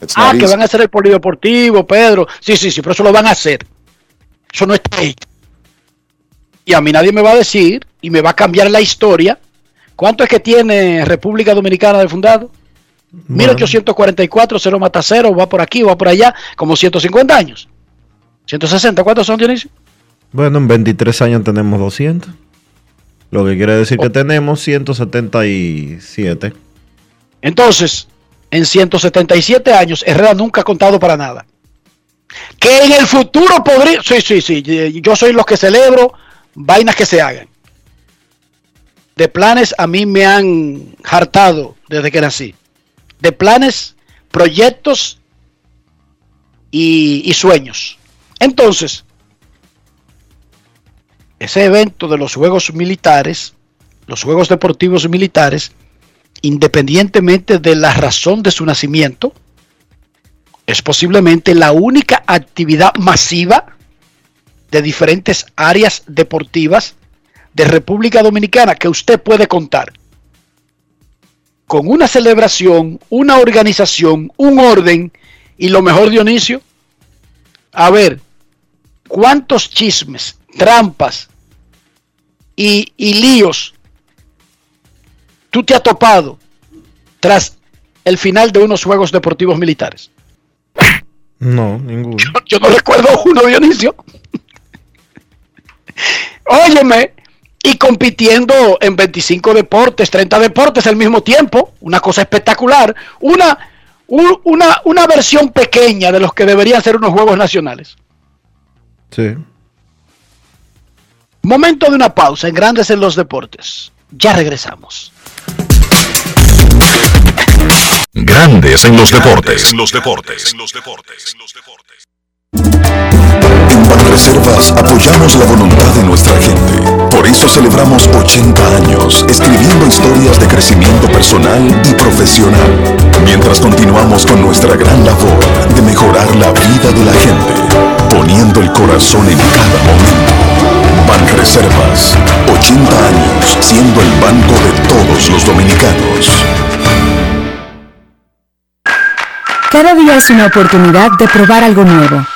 Speaker 5: It's
Speaker 4: Ah, que van a hacer el polideportivo, Pedro. Sí, sí, sí, pero eso lo van a hacer. Eso no está ahí. Y a mí nadie me va a decir y me va a cambiar la historia. ¿Cuánto es que tiene República Dominicana de fundado? 1844, cero mata cero, va por aquí, va por allá, como 150 años. 160, ¿cuántos son, Dionisio?
Speaker 1: Bueno, en 23 años tenemos 200. Lo que quiere decir que tenemos 177.
Speaker 4: Entonces, en 177 años, Herrera nunca ha contado para nada. Que en el futuro podría. Sí, sí, sí. Yo soy los que celebro vainas que se hagan. De planes a mí me han hartado desde que nací. De planes, proyectos y, y sueños. Entonces, ese evento de los Juegos Militares, los Juegos Deportivos Militares, independientemente de la razón de su nacimiento, es posiblemente la única actividad masiva de diferentes áreas deportivas de República Dominicana que usted puede contar. Con una celebración, una organización, un orden y lo mejor Dionisio, a ver, ¿cuántos chismes, trampas y, y líos tú te has topado tras el final de unos Juegos Deportivos Militares?
Speaker 1: No, ninguno.
Speaker 4: Yo no recuerdo uno, Dionisio. Óyeme, y compitiendo en 25 deportes, 30 deportes al mismo tiempo, una cosa espectacular, una, un- una, una versión pequeña de los que deberían ser unos Juegos Nacionales.
Speaker 1: Sí.
Speaker 4: Momento de una pausa en Grandes en los Deportes. Ya regresamos.
Speaker 3: Grandes en los deportes. En los deportes.
Speaker 16: En Banreservas apoyamos la voluntad de nuestra gente. Por eso celebramos 80 años escribiendo historias de crecimiento personal y profesional, mientras continuamos con nuestra gran labor de mejorar la vida de la gente, poniendo el corazón en cada momento. Banreservas, 80 años siendo el banco de todos los dominicanos.
Speaker 17: Cada día es una oportunidad de probar algo nuevo.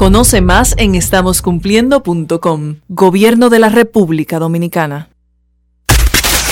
Speaker 18: Conoce más en estamoscumpliendo.com. Gobierno de la República Dominicana.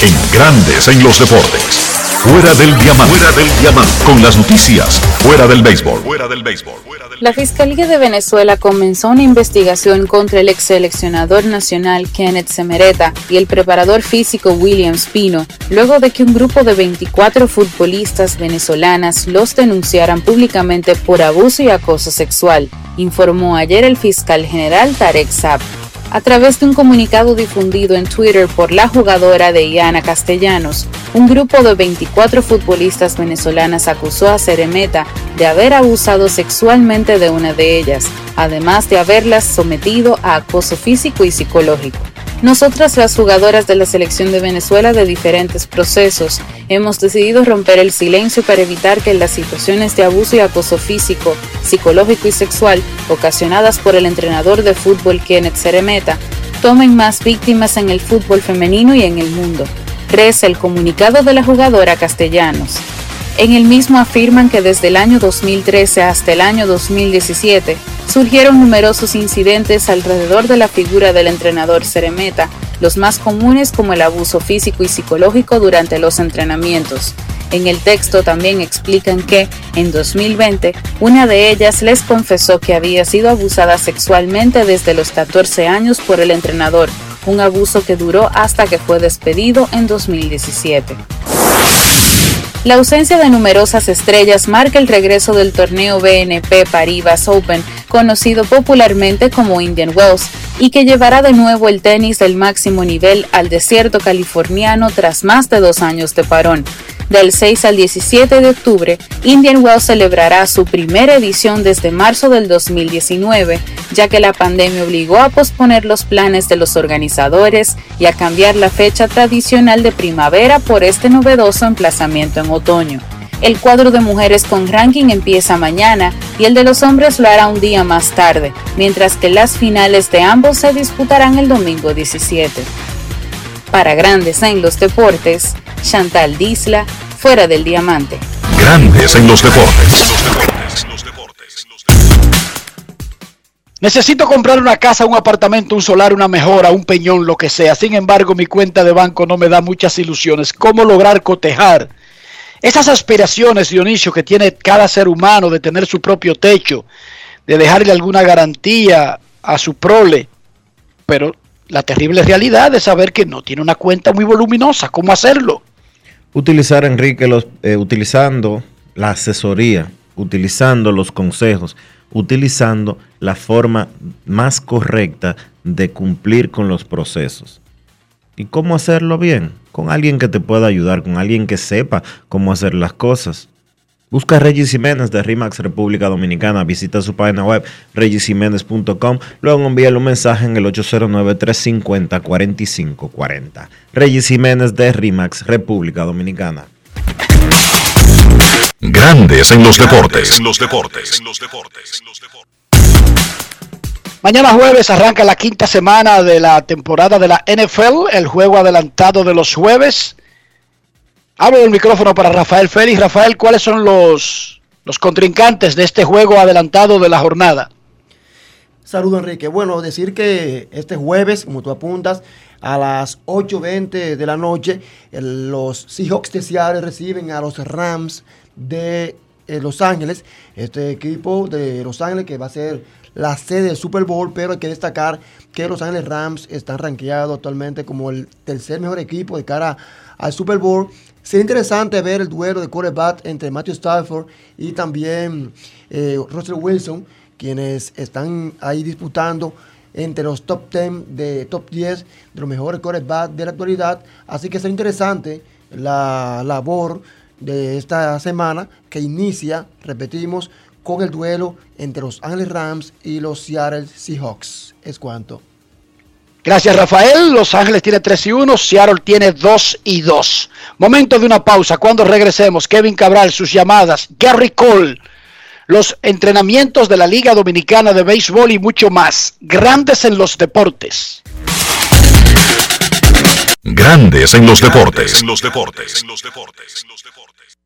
Speaker 3: En Grandes en los deportes. Fuera del diamante. Fuera del diamante. Con las noticias. Fuera del béisbol. Fuera del béisbol.
Speaker 19: La Fiscalía de Venezuela comenzó una investigación contra el ex seleccionador nacional Kenneth Semereta y el preparador físico William Spino, luego de que un grupo de 24 futbolistas venezolanas los denunciaran públicamente por abuso y acoso sexual, informó ayer el fiscal general Tarek Saab. A través de un comunicado difundido en Twitter por la jugadora de Iana Castellanos, un grupo de 24 futbolistas venezolanas acusó a Ceremeta de haber abusado sexualmente de una de ellas, además de haberlas sometido a acoso físico y psicológico. Nosotras, las jugadoras de la selección de Venezuela de diferentes procesos, hemos decidido romper el silencio para evitar que las situaciones de abuso y acoso físico, psicológico y sexual ocasionadas por el entrenador de fútbol Kenneth Ceremeta tomen más víctimas en el fútbol femenino y en el mundo. Reza el comunicado de la jugadora Castellanos. En el mismo afirman que desde el año 2013 hasta el año 2017 surgieron numerosos incidentes alrededor de la figura del entrenador Ceremeta, los más comunes como el abuso físico y psicológico durante los entrenamientos. En el texto también explican que, en 2020, una de ellas les confesó que había sido abusada sexualmente desde los 14 años por el entrenador, un abuso que duró hasta que fue despedido en 2017. La ausencia de numerosas estrellas marca el regreso del torneo BNP Paribas Open, conocido popularmente como Indian Wells, y que llevará de nuevo el tenis del máximo nivel al desierto californiano tras más de dos años de parón. Del 6 al 17 de octubre, Indian Wells celebrará su primera edición desde marzo del 2019, ya que la pandemia obligó a posponer los planes de los organizadores y a cambiar la fecha tradicional de primavera por este novedoso emplazamiento en otoño. El cuadro de mujeres con ranking empieza mañana y el de los hombres lo hará un día más tarde, mientras que las finales de ambos se disputarán el domingo 17. Para grandes en los deportes, Chantal Disla, fuera del diamante.
Speaker 3: Grandes en los deportes.
Speaker 4: Necesito comprar una casa, un apartamento, un solar, una mejora, un peñón, lo que sea. Sin embargo, mi cuenta de banco no me da muchas ilusiones. ¿Cómo lograr cotejar esas aspiraciones, Dionisio, que tiene cada ser humano de tener su propio techo, de dejarle alguna garantía a su prole? Pero la terrible realidad es saber que no tiene una cuenta muy voluminosa. ¿Cómo hacerlo?
Speaker 1: Utilizar, Enrique, los, eh, utilizando la asesoría, utilizando los consejos, utilizando la forma más correcta de cumplir con los procesos. ¿Y cómo hacerlo bien? Con alguien que te pueda ayudar, con alguien que sepa cómo hacer las cosas. Busca a Regis Jiménez de RIMAX República Dominicana, visita su página web regisjiménez.com, luego envíale un mensaje en el 809-350-4540. Regis Jiménez de RIMAX República Dominicana.
Speaker 3: Grandes en los deportes. En los deportes.
Speaker 4: Mañana jueves arranca la quinta semana de la temporada de la NFL, el juego adelantado de los jueves. Abro el micrófono para Rafael Félix. Rafael, ¿cuáles son los, los contrincantes de este juego adelantado de la jornada?
Speaker 20: Saludo Enrique. Bueno, decir que este jueves, como tú apuntas, a las 8.20 de la noche, los Seahawks de Seattle reciben a los Rams de eh, Los Ángeles. Este equipo de Los Ángeles que va a ser la sede del Super Bowl, pero hay que destacar que Los Ángeles Rams están rankeados actualmente como el tercer mejor equipo de cara al Super Bowl. Sería interesante ver el duelo de quarterback entre Matthew Stafford y también eh, Russell Wilson, quienes están ahí disputando entre los top 10 de top 10 de los mejores quarterbacks de la actualidad. Así que será interesante la labor de esta semana que inicia, repetimos, con el duelo entre los Ángeles Rams y los Seattle Seahawks. Es cuanto.
Speaker 4: Gracias, Rafael. Los Ángeles tiene 3 y 1, Seattle tiene 2 y 2. Momento de una pausa. Cuando regresemos, Kevin Cabral, sus llamadas, Gary Cole, los entrenamientos de la Liga Dominicana de Béisbol y mucho más. Grandes en los deportes.
Speaker 3: Grandes en los deportes. los deportes.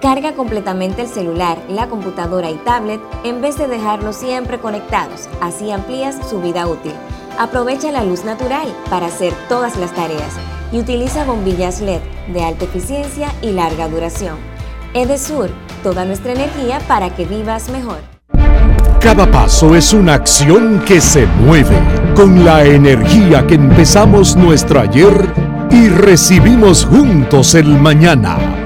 Speaker 21: Carga completamente el celular, la computadora y tablet en vez de dejarlos siempre conectados, así amplías su vida útil. Aprovecha la luz natural para hacer todas las tareas y utiliza bombillas LED de alta eficiencia y larga duración. Edesur, toda nuestra energía para que vivas mejor.
Speaker 22: Cada paso es una acción que se mueve con la energía que empezamos nuestro ayer y recibimos juntos el mañana,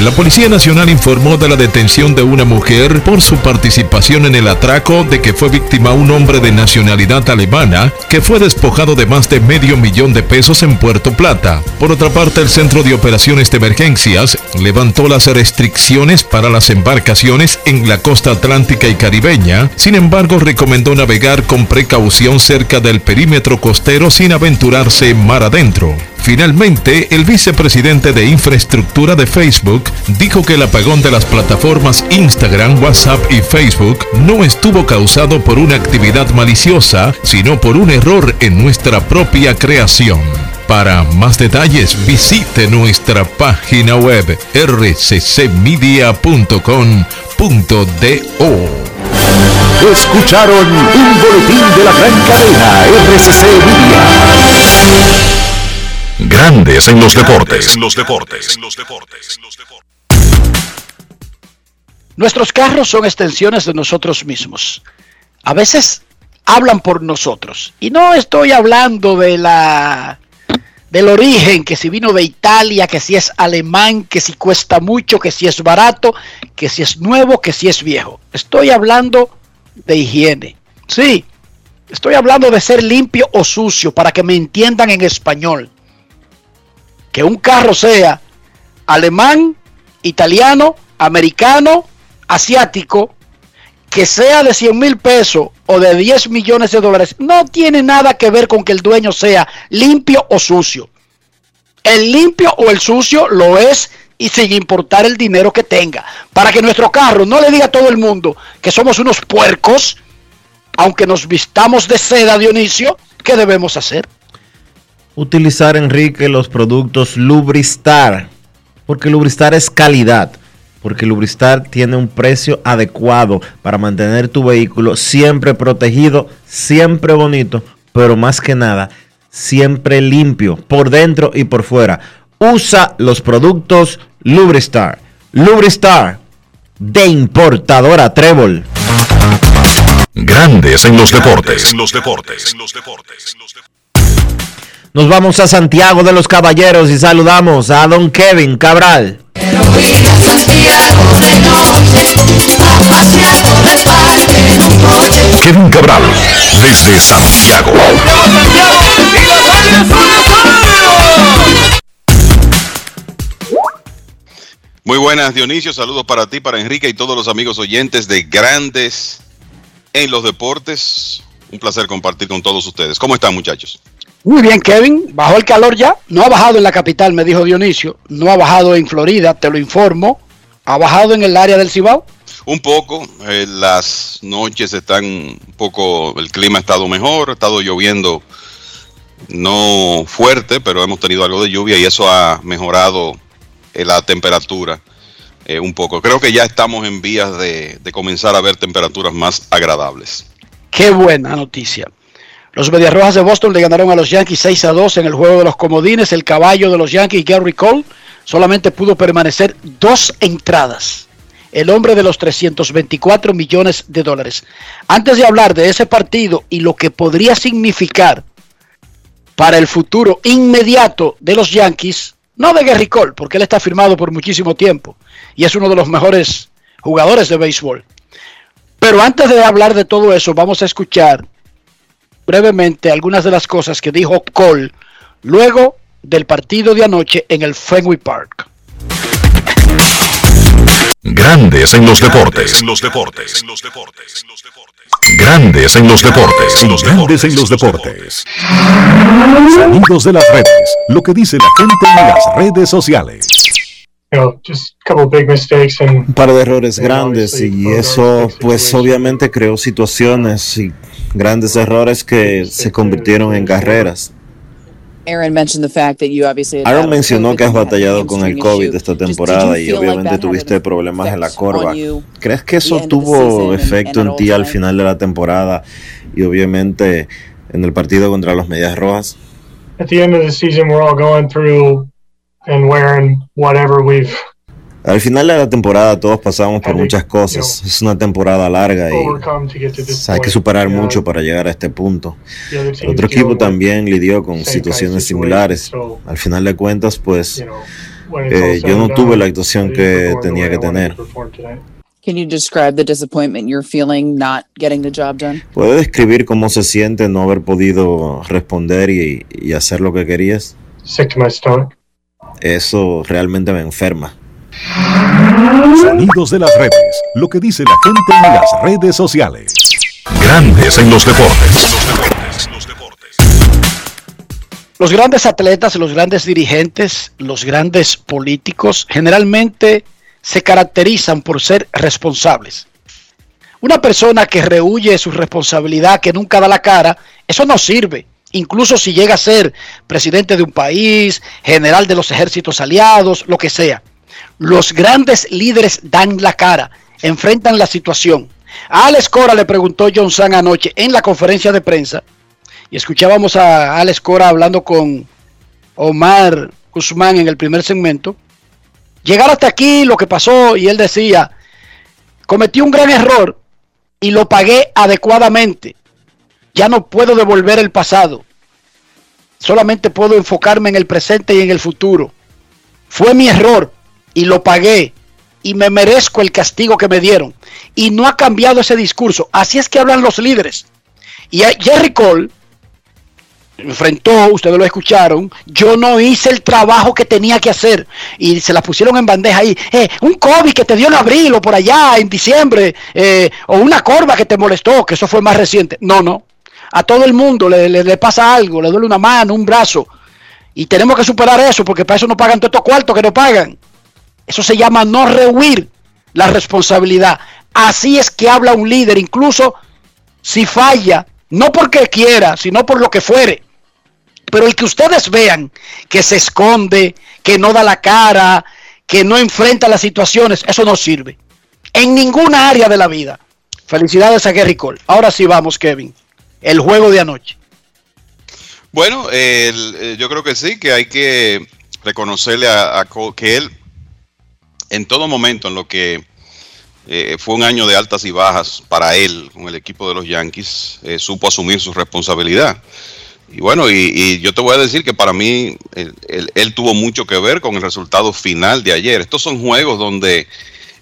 Speaker 23: La Policía Nacional informó de la detención de una mujer por su participación en el atraco de que fue víctima un hombre de nacionalidad alemana que fue despojado de más de medio millón de pesos en Puerto Plata. Por otra parte, el Centro de Operaciones de Emergencias levantó las restricciones para las embarcaciones en la costa atlántica y caribeña, sin embargo recomendó navegar con precaución cerca del perímetro costero sin aventurarse mar adentro. Finalmente, el vicepresidente de infraestructura de Facebook dijo que el apagón de las plataformas Instagram, WhatsApp y Facebook no estuvo causado por una actividad maliciosa, sino por un error en nuestra propia creación. Para más detalles visite nuestra página web rccmedia.com.do.
Speaker 24: Escucharon un boletín de la gran cadena RCC Media.
Speaker 3: Grandes en los deportes.
Speaker 25: En los deportes.
Speaker 4: Nuestros carros son extensiones de nosotros mismos. A veces hablan por nosotros. Y no estoy hablando de la del origen, que si vino de Italia, que si es alemán, que si cuesta mucho, que si es barato, que si es nuevo, que si es viejo. Estoy hablando de higiene. Sí, estoy hablando de ser limpio o sucio para que me entiendan en español. Que un carro sea alemán, italiano, americano, asiático, que sea de 100 mil pesos o de 10 millones de dólares, no tiene nada que ver con que el dueño sea limpio o sucio. El limpio o el sucio lo es y sin importar el dinero que tenga. Para que nuestro carro no le diga a todo el mundo que somos unos puercos, aunque nos vistamos de seda, Dionisio, ¿qué debemos hacer?
Speaker 1: Utilizar, Enrique, los productos Lubristar, porque Lubristar es calidad porque Lubristar tiene un precio adecuado para mantener tu vehículo siempre protegido, siempre bonito, pero más que nada, siempre limpio, por dentro y por fuera. Usa los productos Lubristar. Lubristar, de importadora Trébol.
Speaker 3: Grandes en los deportes.
Speaker 25: En los deportes.
Speaker 1: Nos vamos a Santiago de los Caballeros y saludamos a don Kevin Cabral.
Speaker 3: Kevin Cabral, desde Santiago.
Speaker 26: Muy buenas, Dionisio. Saludos para ti, para Enrique y todos los amigos oyentes de Grandes en los Deportes. Un placer compartir con todos ustedes. ¿Cómo están, muchachos?
Speaker 4: Muy bien, Kevin. Bajó el calor ya. No ha bajado en la capital, me dijo Dionisio. No ha bajado en Florida, te lo informo. ¿Ha bajado en el área del Cibao?
Speaker 26: Un poco. eh, las noches están un poco. El clima ha estado mejor. Ha estado lloviendo no fuerte, pero hemos tenido algo de lluvia y eso ha mejorado eh, la temperatura eh, un poco. Creo que ya estamos en vías de, de comenzar a ver temperaturas más agradables.
Speaker 4: Qué buena noticia. Los Medias Rojas de Boston le ganaron a los Yankees 6 a 2 en el juego de los comodines. El caballo de los Yankees, Gary Cole, solamente pudo permanecer dos entradas. El hombre de los 324 millones de dólares. Antes de hablar de ese partido y lo que podría significar para el futuro inmediato de los Yankees, no de Gary Cole, porque él está firmado por muchísimo tiempo y es uno de los mejores jugadores de béisbol. Pero antes de hablar de todo eso, vamos a escuchar brevemente algunas de las cosas que dijo Cole luego del partido de anoche en el Fenway Park.
Speaker 3: Grandes en los deportes.
Speaker 25: En los deportes.
Speaker 3: Grandes en los deportes.
Speaker 22: Grandes en los deportes. Sonidos de las redes. Lo que dice la gente en las redes sociales.
Speaker 1: Un par de errores grandes y eso pues obviamente creó situaciones y grandes errores que se convirtieron en carreras.
Speaker 19: Aaron
Speaker 1: mencionó que has batallado con el COVID esta temporada y obviamente tuviste problemas en la corva. ¿Crees que eso tuvo efecto en ti al final de la temporada y obviamente en el partido contra los Medias Rojas?
Speaker 27: at the end of the season, we're all going through and wearing whatever we've
Speaker 1: Al final de la temporada todos pasamos por muchas cosas. Es una temporada larga y hay que superar mucho para llegar a este punto. El otro equipo también lidió con situaciones similares. Al final de cuentas, pues eh, yo no tuve la actuación que tenía que tener.
Speaker 19: Can you describe the disappointment you're feeling not getting the job done?
Speaker 1: ¿Puedes describir cómo se siente no haber podido responder y, y hacer lo que querías?
Speaker 27: Sick to my stomach.
Speaker 1: Eso realmente me enferma.
Speaker 3: Sonidos de las redes. Lo que dice la gente en las redes sociales. Grandes en los deportes.
Speaker 4: Los grandes atletas, los grandes dirigentes, los grandes políticos generalmente se caracterizan por ser responsables. Una persona que rehuye su responsabilidad, que nunca da la cara, eso no sirve. Incluso si llega a ser presidente de un país, general de los ejércitos aliados, lo que sea. Los grandes líderes dan la cara, enfrentan la situación. A Alex Cora le preguntó John San anoche en la conferencia de prensa, y escuchábamos a Alex Cora hablando con Omar Guzmán en el primer segmento. Llegar hasta aquí, lo que pasó, y él decía, cometí un gran error y lo pagué adecuadamente. Ya no puedo devolver el pasado. Solamente puedo enfocarme en el presente y en el futuro. Fue mi error y lo pagué y me merezco el castigo que me dieron. Y no ha cambiado ese discurso. Así es que hablan los líderes. Y Jerry Cole enfrentó, ustedes lo escucharon, yo no hice el trabajo que tenía que hacer y se la pusieron en bandeja ahí, eh, un COVID que te dio en abril o por allá en diciembre, eh, o una corva que te molestó, que eso fue más reciente. No, no, a todo el mundo le, le- le pasa algo, le duele una mano, un brazo, y tenemos que superar eso porque para eso no pagan todos estos cuartos que no pagan. Eso se llama no rehuir la responsabilidad. Así es que habla un líder, incluso si falla, no porque quiera, sino por lo que fuere. Pero el que ustedes vean que se esconde, que no da la cara, que no enfrenta las situaciones, eso no sirve. En ninguna área de la vida. Felicidades a Gary Cole. Ahora sí vamos, Kevin. El juego de anoche.
Speaker 26: Bueno, eh, yo creo que sí, que hay que reconocerle a, a Cole que él, en todo momento, en lo que eh, fue un año de altas y bajas para él con el equipo de los Yankees, eh, supo asumir su responsabilidad. Y bueno, y, yo te voy a decir que para mí él tuvo mucho que ver con el resultado final de ayer. Estos son juegos donde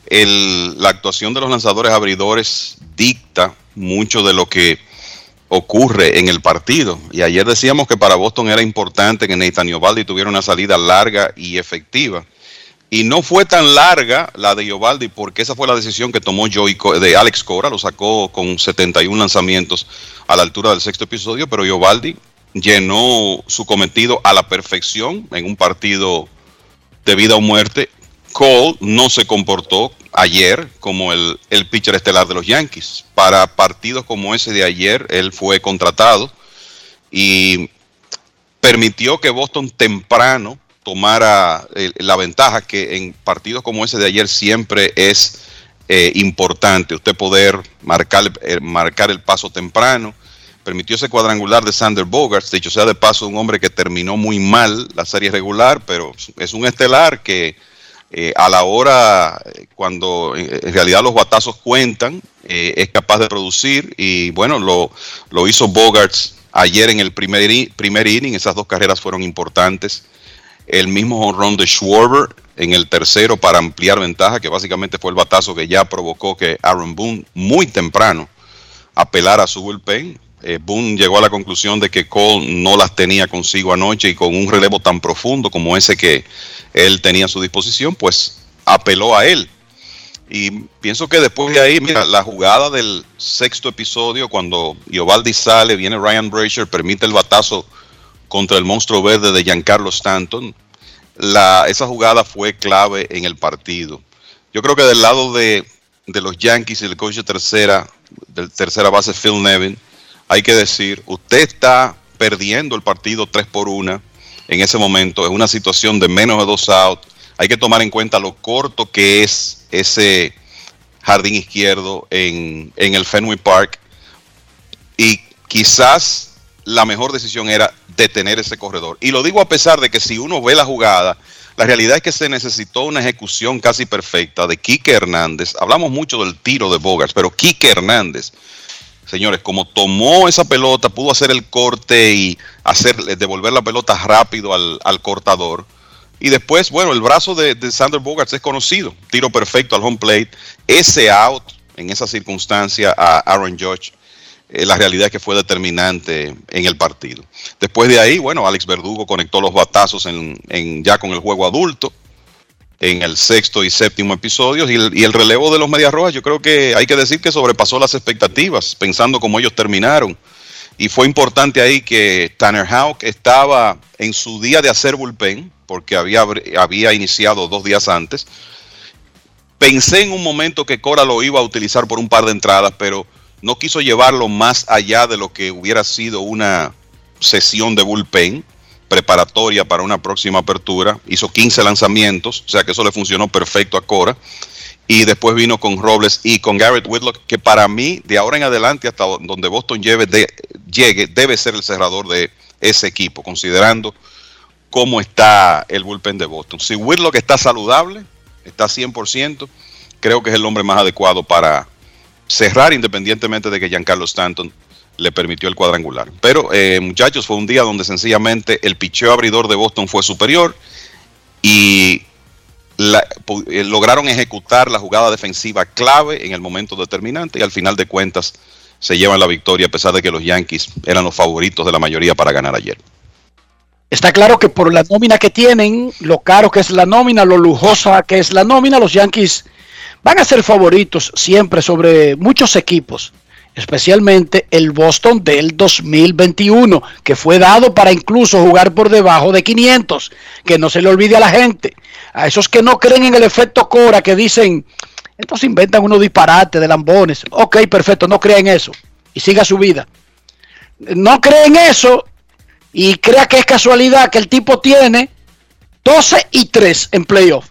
Speaker 26: el- la actuación de los lanzadores abridores dicta mucho de lo que ocurre en el partido. Y ayer decíamos que para Boston era importante que Nathan Ovaldi tuviera una salida larga y efectiva. Y no fue tan larga la de Giovaldi porque esa fue la decisión que tomó Joey de Alex Cora, lo sacó con 71 lanzamientos a la altura del sexto episodio, pero Giovaldi llenó su cometido a la perfección en un partido de vida o muerte. Cole no se comportó ayer como el, el pitcher estelar de los Yankees. Para partidos como ese de ayer, él fue contratado y permitió que Boston temprano tomara eh, la ventaja que en partidos como ese de ayer siempre es eh, importante usted poder marcar, eh, marcar el paso temprano. Permitió ese cuadrangular de Sander Bogarts, dicho sea de paso, un hombre que terminó muy mal la serie regular, pero es un estelar que eh, a la hora, eh, cuando en realidad los batazos cuentan, es capaz de producir y bueno, lo, lo hizo Bogarts ayer en el primer, primer inning, esas dos carreras fueron importantes. El mismo honrón de Schwarber en el tercero para ampliar ventaja, que básicamente fue el batazo que ya provocó que Aaron Boone muy temprano apelara a su bullpen. Eh, Boone llegó a la conclusión de que Cole no las tenía consigo anoche y con un relevo tan profundo como ese que él tenía a su disposición, pues apeló a él. Y pienso que después de ahí, mira, la jugada del sexto episodio, cuando Iovaldi sale, viene Ryan Brasher, permite el batazo contra el monstruo verde de Giancarlo Stanton. La, esa jugada fue clave en el partido. Yo creo que del lado de, los Yankees y el coach de tercera, del tercera base Phil Nevin, hay que decir, usted está perdiendo el partido 3 por 1 en ese momento, es una situación de menos de dos outs. Hay que tomar en cuenta lo corto que es ese jardín izquierdo en, en el Fenway Park. Y quizás la mejor decisión era detener ese corredor. Y lo digo a pesar de que si uno ve la jugada, La realidad es que se necesitó una ejecución casi perfecta de Quique Hernández. Hablamos mucho del tiro de Bogarts, pero Quique Hernández, señores, como tomó esa pelota, pudo hacer el corte y hacer, devolver la pelota rápido al, cortador. Y después, bueno, el brazo de, de Sander Bogarts es conocido. Tiro perfecto al home plate. Ese out en esa circunstancia a Aaron Judge eh, la realidad que fue determinante en el partido. Después de ahí, bueno, Alex Verdugo conectó los batazos en, ya con el juego adulto en el sexto y séptimo episodios y el, y el relevo de los Medias Rojas yo creo que hay que decir que sobrepasó las expectativas pensando cómo ellos terminaron y fue importante ahí que Tanner Houck estaba en su día de hacer bullpen porque había, había iniciado dos días antes pensé en un momento que Cora lo iba a utilizar por un par de entradas pero no quiso llevarlo más allá de lo que hubiera sido una sesión de bullpen preparatoria para una próxima apertura. Hizo 15 lanzamientos, o sea que eso le funcionó perfecto a Cora. Y después vino con Robles y con Garrett Whitlock, que para mí, de ahora en adelante, hasta donde Boston lleve llegue, debe ser el cerrador de ese equipo, considerando cómo está el bullpen de Boston. Si Whitlock está saludable, está 100%, creo que es el hombre más adecuado para, cerrar independientemente de que Giancarlo Stanton le permitió el cuadrangular. Pero eh, muchachos, fue un día donde sencillamente el picheo abridor de Boston fue superior y eh, lograron ejecutar la jugada defensiva clave en el momento determinante y al final de cuentas se llevan la victoria a pesar de que los Yankees eran los favoritos de la mayoría para ganar ayer.
Speaker 4: Está claro que por la nómina que tienen, lo caro que es la nómina, lo lujosa que es la nómina, los Yankees van a ser favoritos siempre sobre muchos equipos, especialmente el Boston del 2021, que fue dado para incluso jugar por debajo de 500, que no se le olvide a la gente, a esos que no creen en el efecto Cora, que dicen, estos inventan unos disparates de lambones, ok, perfecto, no crean eso y siga su vida. No creen eso y crea que es casualidad que el tipo tiene 12 y 3 en playoff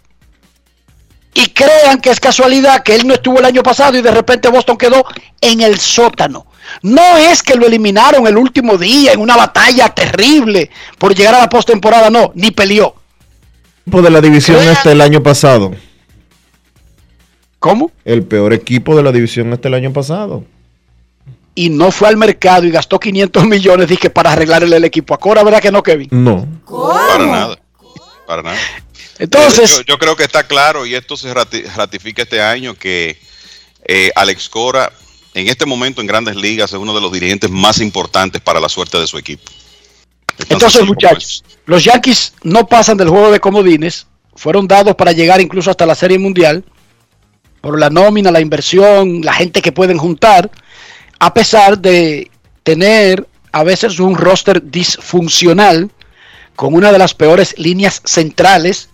Speaker 4: y crean que es casualidad que él no estuvo el año pasado y de repente Boston quedó en el sótano. No es que lo eliminaron el último día en una batalla terrible por llegar a la postemporada, no, ni peleó.
Speaker 1: Equipo de la división este el año pasado.
Speaker 4: ¿Cómo?
Speaker 1: El peor equipo de la división este el año pasado.
Speaker 4: Y no fue al mercado y gastó 500 millones dije, para arreglarle el equipo. ¿A Cora, verdad que no, Kevin?
Speaker 1: No.
Speaker 26: Para nada. Para nada.
Speaker 4: Entonces,
Speaker 26: yo, yo, creo que está claro y esto se ratifica este año que eh, Alex Cora en este momento en Grandes Ligas es uno de los dirigentes más importantes para la suerte de su equipo.
Speaker 4: Entonces, Entonces muchachos, los Yankees no pasan del juego de comodines, fueron dados para llegar incluso hasta la Serie Mundial por la nómina, la inversión, la gente que pueden juntar, a pesar de tener a veces un roster disfuncional con una de las peores líneas centrales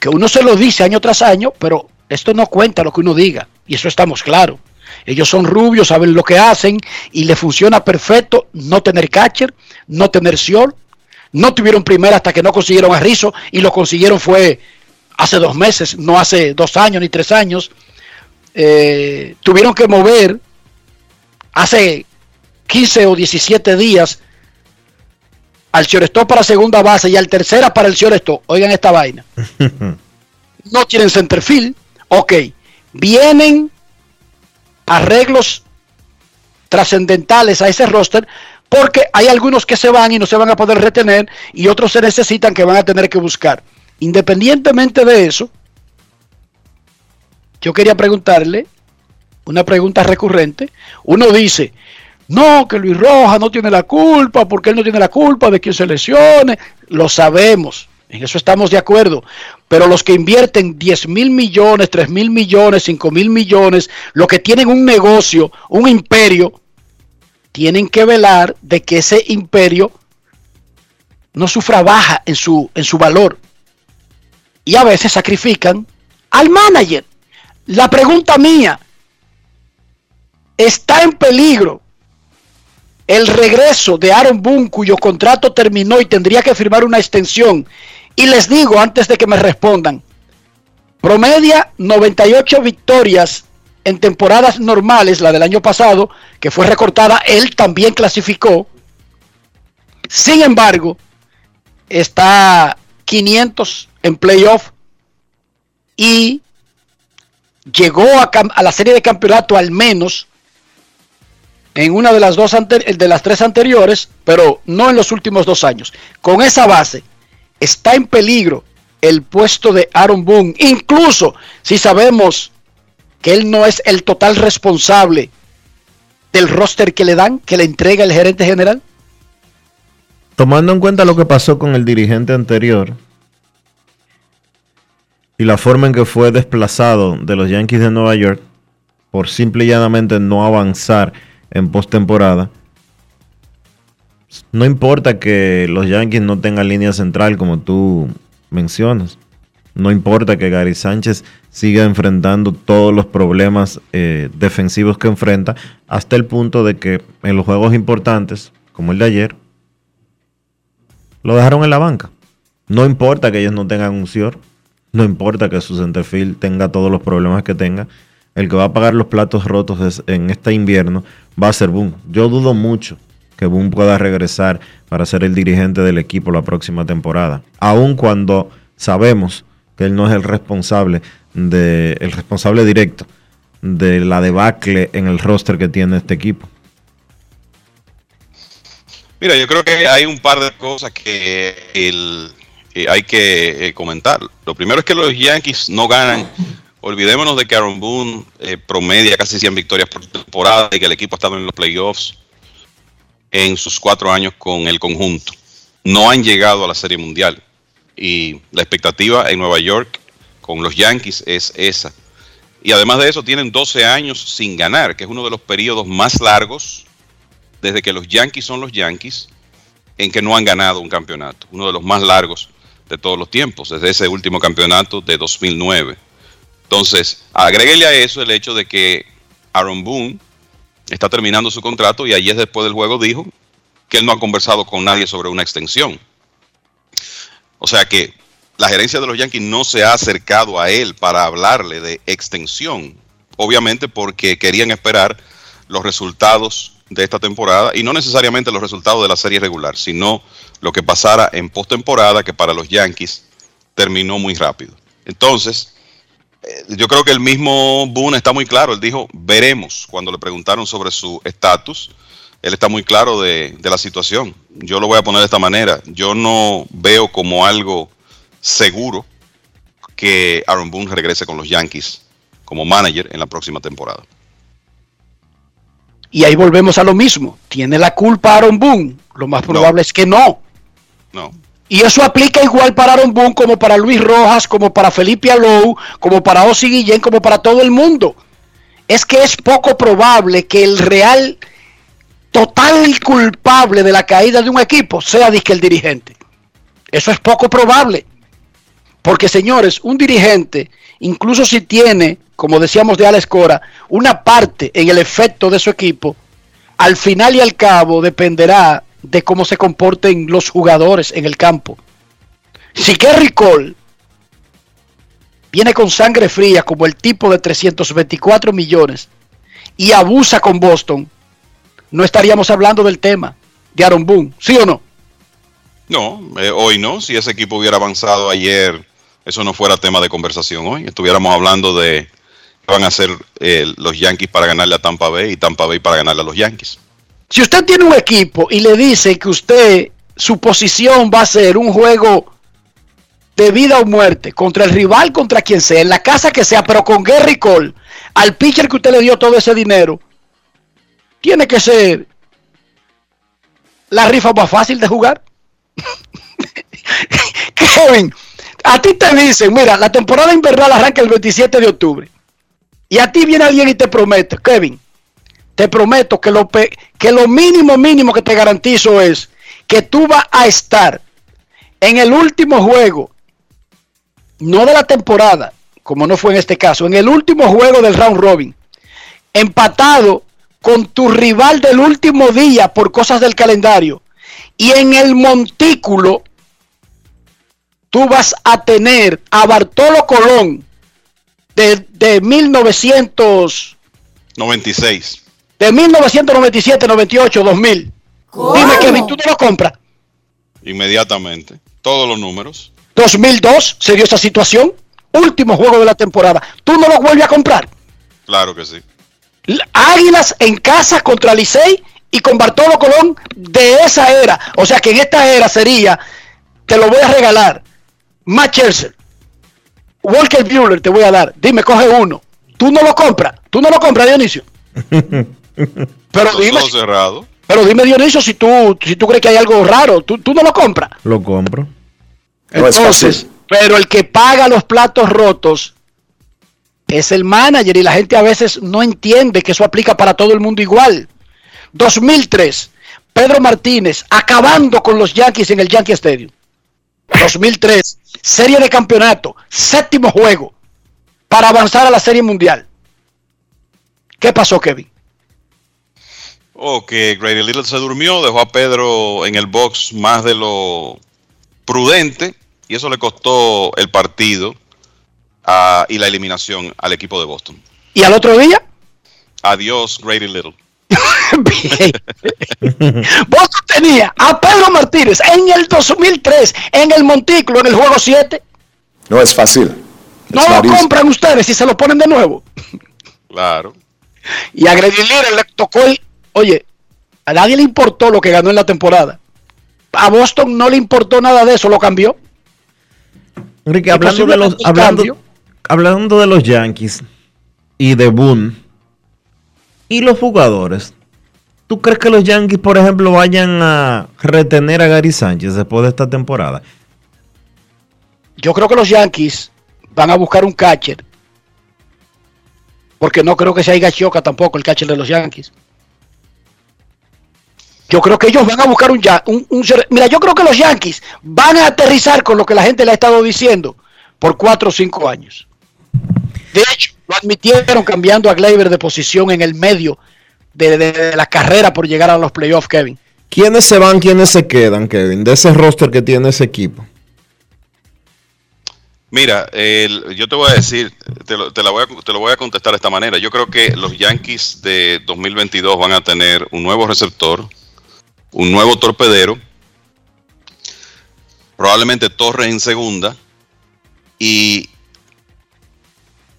Speaker 4: que uno se lo dice año tras año, pero esto no cuenta lo que uno diga, y eso estamos claros. Ellos son rubios, saben lo que hacen y le funciona perfecto no tener catcher, no tener Siol. No tuvieron primera hasta que no consiguieron a Rizzo y lo consiguieron fue hace dos meses, no hace dos años ni tres años. Eh, tuvieron que mover hace 15 o 17 días al shortstop para segunda base y al tercera para el shortstop. Oigan esta vaina. no tienen centerfield. Ok. Vienen arreglos trascendentales a ese roster porque hay algunos que se van y no se van a poder retener y otros se necesitan que van a tener que buscar. Independientemente de eso, yo quería preguntarle una pregunta recurrente. Uno dice, no, que Luis Rojas no tiene la culpa, porque él no tiene la culpa de que se lesione. Lo sabemos, en eso estamos de acuerdo. Pero los que invierten 10 mil millones, 3 mil millones, 5 mil millones, los que tienen un negocio, un imperio, tienen que velar de que ese imperio no sufra baja en su, en su valor. Y a veces sacrifican al manager. La pregunta mía, ¿está en peligro el regreso de Aaron Boone, cuyo contrato terminó y tendría que firmar una extensión. Y les digo antes de que me respondan, promedia 98 victorias en temporadas normales, la del año pasado, que fue recortada, él también clasificó. Sin embargo, está 500 en playoff y llegó a, a la serie de campeonato al menos en una de las dos de las tres anteriores, pero no en los últimos dos años. Con esa base está en peligro el puesto de Aaron Boone, incluso si sabemos que él no es el total responsable del roster que le dan, que le entrega el gerente general.
Speaker 1: Tomando en cuenta lo que pasó con el dirigente anterior y la forma en que fue desplazado de los Yankees de Nueva York por simple y llanamente no avanzar en postemporada, no importa que los Yankees no tengan línea central como tú mencionas. No importa que Gary Sánchez siga enfrentando todos los problemas eh, defensivos que enfrenta, hasta el punto de que en los juegos importantes, como el de ayer, lo dejaron en la banca. No importa que ellos no tengan un CIOR, no importa que su centerfield tenga todos los problemas que tenga, el que va a pagar los platos rotos en este invierno va a ser Boone. Yo dudo mucho que Boone pueda regresar para ser el dirigente del equipo la próxima temporada, aun cuando sabemos que él no es el responsable de el responsable directo de la debacle en el roster que tiene este equipo.
Speaker 26: Mira, yo creo que hay un par de cosas que eh, hay que eh, comentar. Lo primero es que los Yankees no ganan. Olvidémonos de que Aaron Boone eh, promedia casi 100 victorias por temporada y que el equipo ha estado en los playoffs en sus cuatro años con el conjunto. No han llegado a la Serie Mundial. Y la expectativa en Nueva York con los Yankees es esa. Y además de eso, tienen 12 años sin ganar, que es uno de los periodos más largos desde que los Yankees son los Yankees en que no han ganado un campeonato. Uno de los más largos de todos los tiempos, desde ese último campeonato de 2009. Entonces, agréguele a eso el hecho de que Aaron Boone está terminando su contrato y ayer después del juego dijo que él no ha conversado con nadie sobre una extensión. O sea que la gerencia de los Yankees no se ha acercado a él para hablarle de extensión, obviamente porque querían esperar los resultados de esta temporada y no necesariamente los resultados de la serie regular, sino lo que pasara en postemporada que para los Yankees terminó muy rápido. Entonces, yo creo que el mismo Boone está muy claro, él dijo, veremos cuando le preguntaron sobre su estatus, él está muy claro de, de la situación. Yo lo voy a poner de esta manera, yo no veo como algo seguro que Aaron Boone regrese con los Yankees como manager en la próxima temporada.
Speaker 4: Y ahí volvemos a lo mismo. ¿Tiene la culpa Aaron Boone? Lo más probable es que no.
Speaker 26: No.
Speaker 4: Y eso aplica igual para Aaron Boone como para Luis Rojas, como para Felipe Alou, como para Ozzy Guillén, como para todo el mundo. Es que es poco probable que el real total culpable de la caída de un equipo sea disque el dirigente. Eso es poco probable. Porque señores, un dirigente, incluso si tiene, como decíamos de Alex Cora, una parte en el efecto de su equipo, al final y al cabo dependerá de cómo se comporten los jugadores en el campo. Si Kerry Cole viene con sangre fría como el tipo de 324 millones y abusa con Boston, no estaríamos hablando del tema de Aaron Boone, ¿sí o no?
Speaker 26: No, eh, hoy no. Si ese equipo hubiera avanzado ayer, eso no fuera tema de conversación hoy. Estuviéramos hablando de qué van a hacer eh, los Yankees para ganarle a Tampa Bay y Tampa Bay para ganarle a los Yankees.
Speaker 4: Si usted tiene un equipo y le dice que usted, su posición va a ser un juego de vida o muerte contra el rival, contra quien sea, en la casa que sea, pero con Gary Cole, al pitcher que usted le dio todo ese dinero, tiene que ser la rifa más fácil de jugar. Kevin, a ti te dicen, mira, la temporada invernal arranca el 27 de octubre. Y a ti viene alguien y te promete, Kevin, te prometo que lo, que lo mínimo, mínimo que te garantizo es que tú vas a estar en el último juego, no de la temporada, como no fue en este caso, en el último juego del round robin, empatado con tu rival del último día por cosas del calendario. Y en el montículo, tú vas a tener a Bartolo Colón de, de 1900,
Speaker 26: 96.
Speaker 4: De 1997, 98, 2000. Dime, Kevin, ¿tú no lo compras?
Speaker 26: Inmediatamente. Todos los números.
Speaker 4: 2002 se dio esa situación. Último juego de la temporada. Tú no lo vuelves a comprar.
Speaker 26: Claro que sí.
Speaker 4: Águilas en casa contra Licey y con Bartolo Colón de esa era. O sea que en esta era sería, te lo voy a regalar. Matt Scherzer, Walker Buehler te voy a dar. Dime, coge uno. Tú no lo compras. Tú no lo compras, Dionisio. Pero dime, pero dime, Dionisio, si tú, si tú crees que hay algo raro. Tú, tú no lo compras.
Speaker 1: Lo compro.
Speaker 4: Entonces, pero el que paga los platos rotos es el manager y la gente a veces no entiende que eso aplica para todo el mundo igual. 2003, Pedro Martínez acabando con los Yankees en el Yankee Stadium. 2003, serie de campeonato, séptimo juego para avanzar a la serie mundial. ¿Qué pasó, Kevin?
Speaker 26: O que Grady Little se durmió, dejó a Pedro en el box más de lo prudente y eso le costó el partido ah, y la eliminación al equipo de Boston.
Speaker 4: ¿Y al otro día?
Speaker 26: Adiós, Grady Little.
Speaker 4: Boston tenía a Pedro Martínez en el 2003 en el Montículo en el juego 7.
Speaker 5: No es fácil.
Speaker 4: No lo compran ustedes y se lo ponen de nuevo.
Speaker 26: Claro.
Speaker 4: Y a Grady Little le tocó el. Oye, a nadie le importó lo que ganó en la temporada. A Boston no le importó nada de eso, lo cambió.
Speaker 1: Enrique, hablando de los,
Speaker 4: posiblemente
Speaker 1: hablando,
Speaker 4: cambio.
Speaker 1: hablando de los Yankees y de Boone y los jugadores, ¿tú crees que los Yankees, por ejemplo, vayan a retener a Gary Sánchez después de esta temporada?
Speaker 4: Yo creo que los Yankees van a buscar un catcher. Porque no creo que sea Higashioka tampoco el catcher de los Yankees. Yo creo que ellos van a buscar un, ya- un, un Mira, yo creo que los Yankees van a aterrizar con lo que la gente le ha estado diciendo por cuatro o cinco años. De hecho, lo admitieron cambiando a Gleyber de posición en el medio de, de- de la carrera por llegar a los playoffs, Kevin.
Speaker 1: ¿Quiénes se van, quiénes se quedan, Kevin? De ese roster que tiene ese equipo.
Speaker 26: Mira, el- yo te voy a decir, te lo, te la voy a, te lo voy a contestar de esta manera. Yo creo que los Yankees de 2022 van a tener un nuevo receptor, un nuevo torpedero, probablemente Torres en segunda y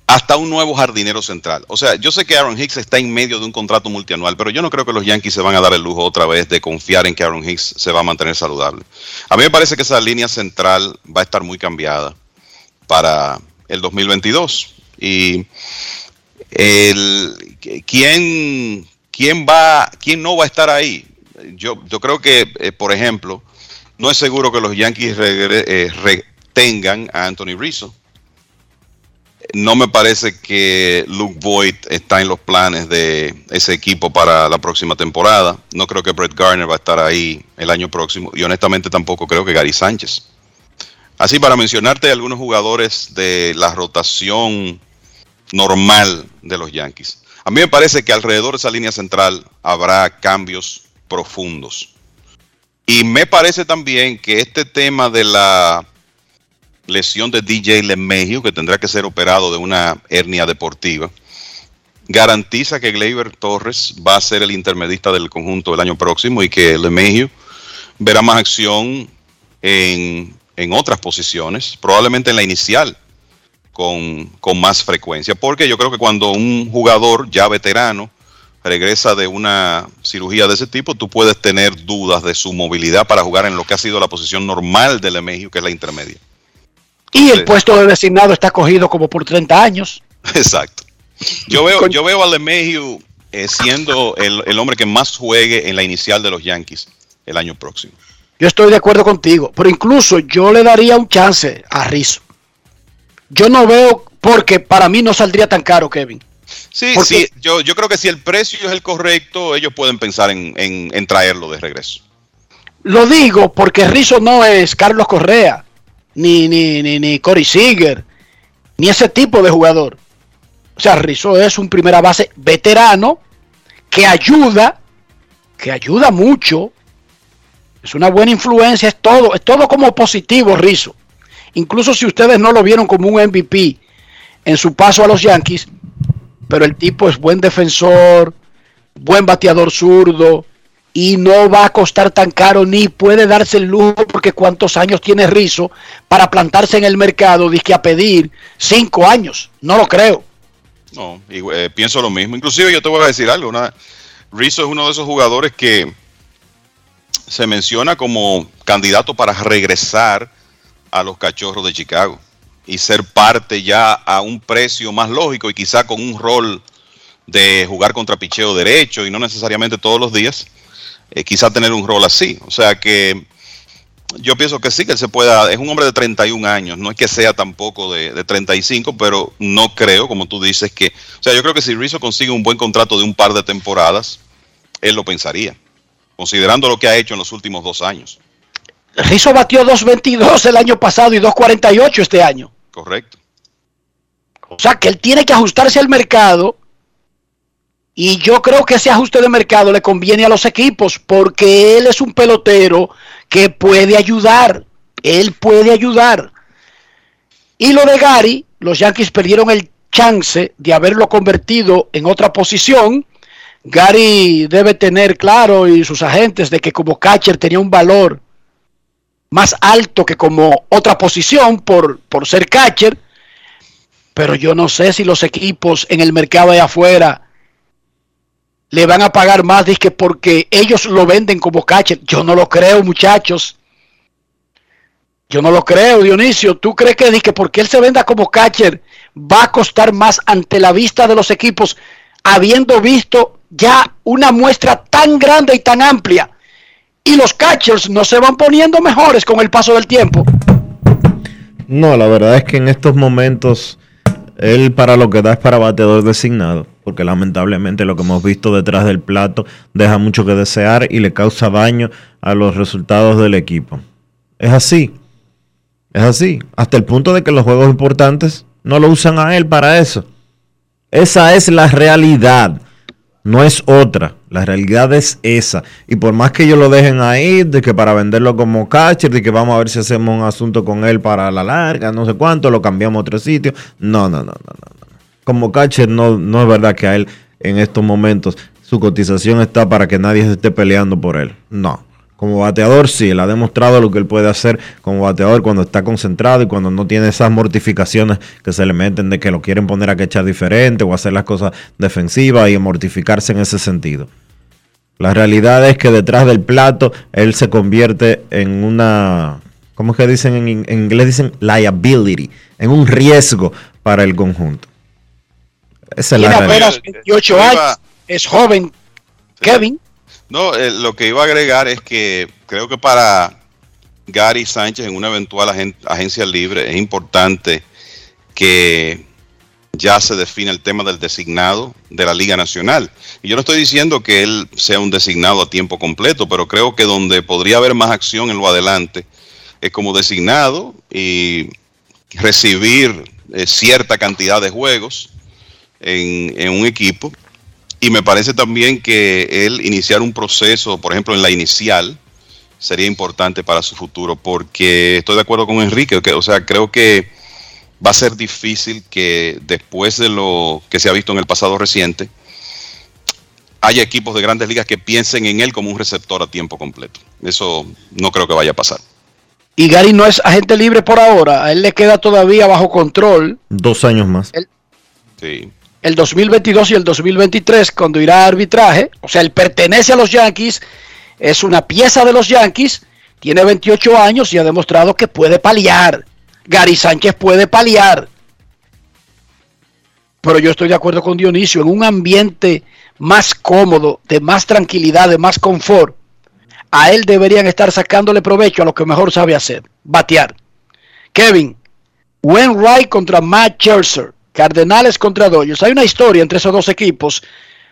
Speaker 26: hasta un nuevo jardinero central. O sea, yo sé que Aaron Hicks está en medio de un contrato multianual, pero yo no creo que los Yankees se van a dar el lujo otra vez de confiar en que Aaron Hicks se va a mantener saludable. A mí me parece que esa línea central va a estar muy cambiada para el 2022. Y el, ¿quién, quién, va, ¿quién no va a estar ahí? Yo, creo que, eh, por ejemplo, no es seguro que los Yankees eh, retengan a Anthony Rizzo. No me parece que Luke Voigt está en los planes de ese equipo para la próxima temporada. No creo que Brett Garner va a estar ahí el año próximo. Y honestamente tampoco creo que Gary Sánchez. Así para mencionarte algunos jugadores de la rotación normal de los Yankees. A mí me parece que alrededor de esa línea central habrá cambios profundos. Y me parece también que este tema de la lesión de DJ LeMahieu, que tendrá que ser operado de una hernia deportiva, garantiza que Gleyber Torres va a ser el intermedista del conjunto el año próximo y que LeMahieu verá más acción en, en otras posiciones, probablemente en la inicial, con, con más frecuencia. Porque yo creo que cuando un jugador ya veterano regresa de una cirugía de ese tipo, tú puedes tener dudas de su movilidad para jugar en lo que ha sido la posición normal del México, que es la intermedia.
Speaker 4: Y el
Speaker 26: Sí.
Speaker 4: puesto de designado está cogido como por 30 años.
Speaker 26: Exacto. Yo veo, yo veo a eh, siendo el, el hombre que más juegue en la inicial de los Yankees el año próximo.
Speaker 4: Yo estoy de acuerdo contigo, pero incluso yo le daría un chance a Rizzo. Yo no veo, porque para mí no saldría tan caro, Kevin.
Speaker 26: Sí,
Speaker 4: Porque-
Speaker 26: sí, yo, yo creo que si el precio es el correcto, ellos pueden pensar en, en- en traerlo de regreso.
Speaker 4: Lo digo porque Rizzo no es Carlos Correa, ni, ni, ni, ni Corey Seager, ni ese tipo de jugador. O sea, Rizzo es un primera base veterano que ayuda, que ayuda mucho. Es una buena influencia, es todo, es todo como positivo, Rizzo. Incluso si ustedes no lo vieron como un MVP en su paso a los Yankees, pero el tipo es buen defensor, buen bateador zurdo, y no va a costar tan caro ni puede darse el lujo porque cuántos años tiene Rizzo para plantarse en el mercado que a pedir cinco años. No lo creo.
Speaker 26: No, eh, pienso lo mismo. Inclusive yo te voy a decir algo. Una, Rizzo es uno de esos jugadores que se menciona como candidato para regresar a los cachorros de Chicago y ser parte ya a un precio más lógico y quizá con un rol de jugar contra picheo derecho y no necesariamente todos los días, eh, quizá tener un rol así. O sea que yo pienso que sí, que él se pueda, es un hombre de 31 años, no es que sea tampoco de, de 35, pero no creo, como tú dices, que, o sea, yo creo que si Rizzo consigue un buen contrato de un par de temporadas, él lo pensaría, considerando lo que ha hecho en los últimos dos años.
Speaker 4: Rizzo batió 2.22 el año pasado y 2.48 este año.
Speaker 26: Correcto.
Speaker 4: O sea que él tiene que ajustarse al mercado y yo creo que ese ajuste de mercado le conviene a los equipos porque él es un pelotero que puede ayudar. Él puede ayudar. Y lo de Gary, los Yankees perdieron el chance de haberlo convertido en otra posición. Gary debe tener claro y sus agentes de que como catcher tenía un valor más alto que como otra posición por, por ser catcher. Pero yo no sé si los equipos en el mercado de afuera le van a pagar más que porque ellos lo venden como catcher. Yo no lo creo, muchachos. Yo no lo creo, Dionisio. ¿Tú crees que, que porque él se venda como catcher va a costar más ante la vista de los equipos, habiendo visto ya una muestra tan grande y tan amplia? Y los catchers no se van poniendo mejores con el paso del tiempo.
Speaker 1: No, la verdad es que en estos momentos él para lo que da es para bateador designado, porque lamentablemente lo que hemos visto detrás del plato deja mucho que desear y le causa daño a los resultados del equipo. Es así, es así, hasta el punto de que los juegos importantes no lo usan a él para eso. Esa es la realidad, no es otra. La realidad es esa. Y por más que ellos lo dejen ahí, de que para venderlo como catcher, de que vamos a ver si hacemos un asunto con él para la larga, no sé cuánto, lo cambiamos a otro sitio. No, no, no, no, no. Como catcher no, no es verdad que a él en estos momentos su cotización está para que nadie se esté peleando por él. No. Como bateador, sí, él ha demostrado lo que él puede hacer como bateador cuando está concentrado y cuando no tiene esas mortificaciones que se le meten de que lo quieren poner a quechar diferente o hacer las cosas defensivas y mortificarse en ese sentido. La realidad es que detrás del plato él se convierte en una, ¿cómo es que dicen en, en inglés? Dicen liability, en un riesgo para el conjunto.
Speaker 4: Esa es la
Speaker 26: Tiene
Speaker 4: realidad.
Speaker 26: apenas
Speaker 4: 28 años, es joven. Kevin.
Speaker 26: No, eh, lo que iba a agregar es que creo que para Gary Sánchez en una eventual agen- agencia libre es importante que ya se define el tema del designado de la Liga Nacional. Y yo no estoy diciendo que él sea un designado a tiempo completo, pero creo que donde podría haber más acción en lo adelante es como designado y recibir eh, cierta cantidad de juegos en un equipo. Y me parece también que él iniciar un proceso, por ejemplo, en la inicial, sería importante para su futuro, porque estoy de acuerdo con Enrique, que, o sea, creo que va a ser difícil que después de lo que se ha visto en el pasado reciente, haya equipos de grandes ligas que piensen en él como un receptor a tiempo completo. Eso no creo que vaya a pasar.
Speaker 4: Y Gary no es agente libre por ahora. A él le queda todavía bajo control
Speaker 1: Dos años más.
Speaker 26: Sí.
Speaker 4: El 2022 y el 2023 cuando irá a arbitraje. O sea, él pertenece a los Yankees, es una pieza de los Yankees, tiene 28 años y ha demostrado que puede paliar. Gary Sánchez puede paliar. Pero yo estoy de acuerdo con Dionisio, en un ambiente más cómodo, de más tranquilidad, de más confort, a él deberían estar sacándole provecho a lo que mejor sabe hacer, batear. Kevin, Wainwright contra Matt Scherzer, Cardenales contra Dodgers. Hay una historia entre esos dos equipos,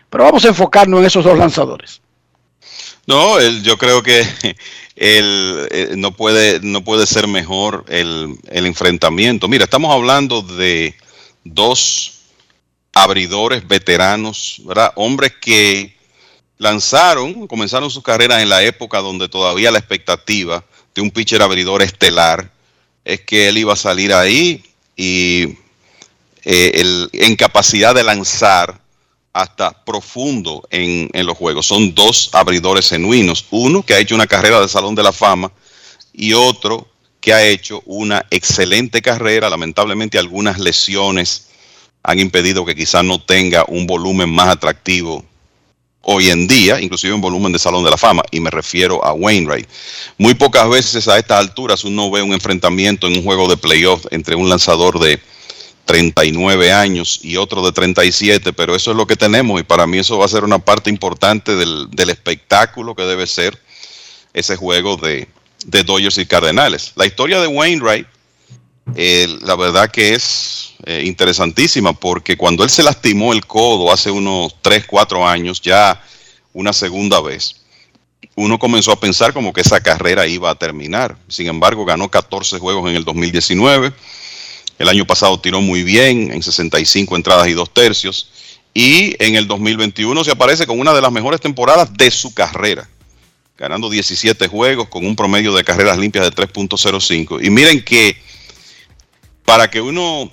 Speaker 4: pero vamos a enfocarnos en esos dos lanzadores.
Speaker 26: No, yo creo que él, eh, no, puede, no puede ser mejor el, el enfrentamiento. Mira, estamos hablando de dos abridores veteranos, ¿verdad? Hombres que lanzaron, comenzaron sus carreras en la época donde todavía la expectativa de un pitcher abridor estelar es que él iba a salir ahí y eh, el, en capacidad de lanzar hasta profundo en, en los juegos. Son dos abridores genuinos. Uno que ha hecho una carrera de Salón de la Fama y otro que ha hecho una excelente carrera. Lamentablemente algunas lesiones han impedido que quizás no tenga un volumen más atractivo hoy en día, inclusive un volumen de Salón de la Fama, y me refiero a Wainwright. Muy pocas veces a estas alturas uno ve un enfrentamiento en un juego de playoff entre un lanzador de 39 años y otro de 37, pero eso es lo que tenemos y para mí eso va a ser una parte importante del, espectáculo que debe ser ese juego de, de Dodgers y Cardenales. La historia de Wainwright, eh, la verdad que es eh, interesantísima porque cuando él se lastimó el codo hace unos 3, 4 años, ya una segunda vez, uno comenzó a pensar como que esa carrera iba a terminar. Sin embargo, ganó 14 juegos en el 2019. El año pasado tiró muy bien en 65 entradas y dos tercios. Y en el 2021 se aparece con una de las mejores temporadas de su carrera ganando 17 juegos con un promedio de carreras limpias de 3.05. Y miren que para que uno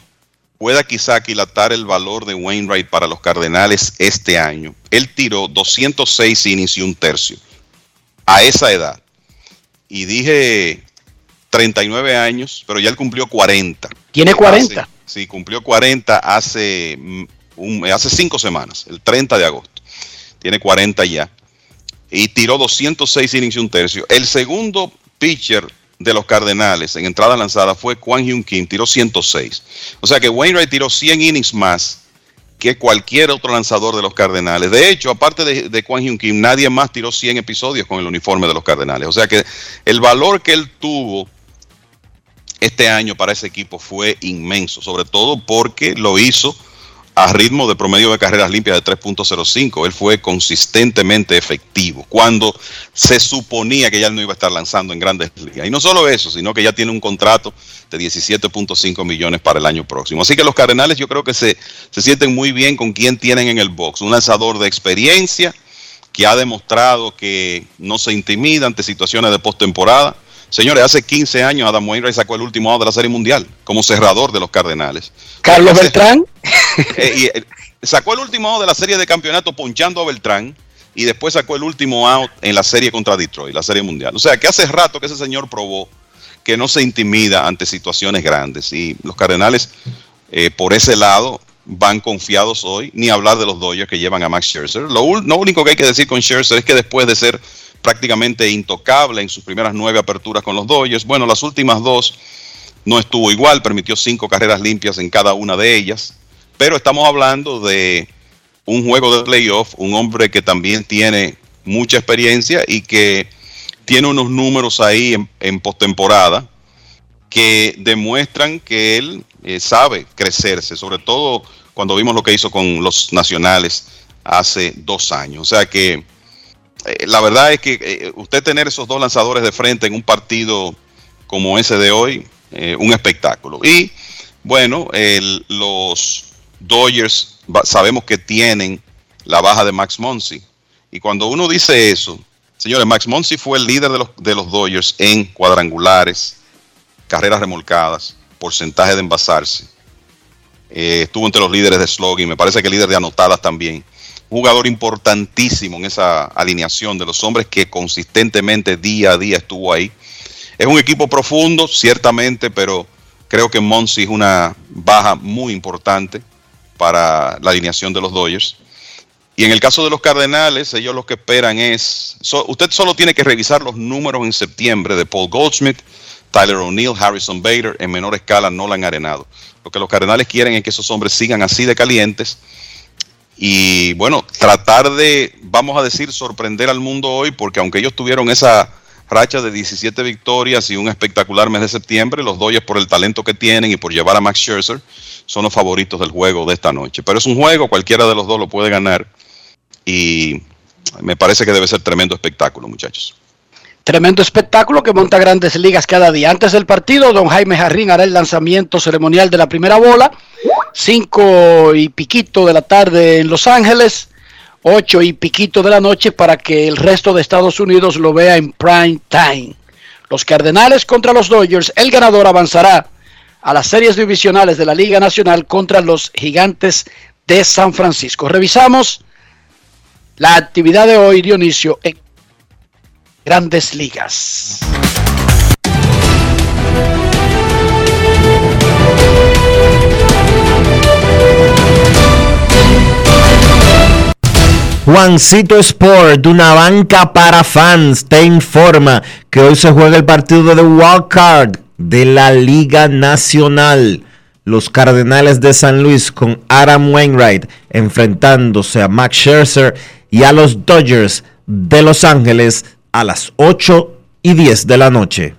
Speaker 26: pueda quizá aquilatar el valor de Wainwright para los Cardenales este año, él tiró 206 innings y un tercio a esa edad. Y dije 39 años, pero ya él cumplió 40.
Speaker 4: ¿Tiene 40?
Speaker 26: Hace- sí, cumplió 40 hace, mm, un- hace cinco semanas, el 30 de agosto. Tiene 40 ya y tiró 206 innings y un tercio. El segundo pitcher de los Cardenales en entrada lanzada fue Kwan Hyun Kim, tiró 106. O sea que Wainwright tiró 100 innings más que cualquier otro lanzador de los Cardenales. De hecho, aparte de, de Kwan Hyun Kim, nadie más tiró 100 episodios con el uniforme de los Cardenales. O sea que el valor que él tuvo este año para ese equipo fue inmenso, sobre todo porque lo hizo a ritmo de promedio de carreras limpias de 3.05. Él fue consistentemente efectivo cuando se suponía que ya no iba a estar lanzando en grandes ligas. Y no solo eso, sino que ya tiene un contrato de 17.5 millones para el año próximo. Así que los Cardenales yo creo que se, se sienten muy bien con quien tienen en el box. Un lanzador de experiencia que ha demostrado que no se intimida ante situaciones de postemporada. Señores, hace 15 años Adam Wainwright sacó el último out de la Serie Mundial como cerrador de los Cardenales.
Speaker 4: Carlos
Speaker 26: Hace-
Speaker 4: Beltrán.
Speaker 26: eh, y, eh, sacó el último out de la serie de campeonato ponchando a Beltrán y después sacó el último out en la serie contra Detroit, la serie mundial. O sea que hace rato que ese señor probó que no se intimida ante situaciones grandes y los Cardenales eh, por ese lado van confiados hoy, ni hablar de los Dodgers que llevan a Max Scherzer. Lo, lo único que hay que decir con Scherzer es que después de ser prácticamente intocable en sus primeras nueve aperturas con los Dodgers, bueno, las últimas dos no estuvo igual, permitió cinco carreras limpias en cada una de ellas, pero estamos hablando de un juego de playoff, un hombre que también tiene mucha experiencia y que tiene unos números ahí en, postemporada que demuestran que él eh, sabe crecerse, sobre todo cuando vimos lo que hizo con los nacionales hace dos años. O sea que eh, la verdad es que eh, usted tener esos dos lanzadores de frente en un partido como ese de hoy, eh, un espectáculo. Y bueno, los Dodgers sabemos que tienen la baja de Max Monsi. Y cuando uno dice eso, señores, Max Monsi fue el líder de los, de los Dodgers en cuadrangulares, carreras remolcadas, porcentaje de envasarse. Estuvo entre los líderes de slogan, me parece que líder de anotadas también. Jugador importantísimo en esa alineación de los hombres que consistentemente día a día estuvo ahí. Es un equipo profundo, ciertamente, pero creo que Monsi es una baja muy importante para la alineación de los Dodgers. Y en el caso de los Cardenales, ellos lo que esperan es, usted solo tiene que revisar los números en septiembre de Paul Goldschmidt, Tyler O'Neill, Harrison Bader, en menor escala Nolan Arenado. Lo que los Cardenales quieren es que esos hombres sigan así de calientes y bueno, tratar de, vamos a decir, sorprender al mundo hoy, porque aunque ellos tuvieron esa racha de 17 victorias y un espectacular mes de septiembre, los Dodgers por el talento que tienen y por llevar a Max Scherzer son los favoritos del juego de esta noche. Pero es un juego, cualquiera de los dos lo puede ganar y me parece que debe ser tremendo espectáculo, muchachos.
Speaker 4: Tremendo espectáculo que monta grandes ligas cada día. Antes del partido, don Jaime Jarrín hará el lanzamiento ceremonial de la primera bola. Cinco y piquito de la tarde en Los Ángeles. Ocho y piquito de la noche para que el resto de Estados Unidos lo vea en prime time. Los Cardenales contra los Dodgers. El ganador avanzará a las series divisionales de la Liga Nacional contra los Gigantes de San Francisco. Revisamos la actividad de hoy, Dionisio, grandes ligas.
Speaker 1: Juancito Sport, una banca para fans, te informa que hoy se juega el partido de Wildcard de la Liga Nacional. Los Cardenales de San Luis con Adam Wainwright enfrentándose a Max Scherzer y a los Dodgers de Los Ángeles a las 8 y 10 de la noche.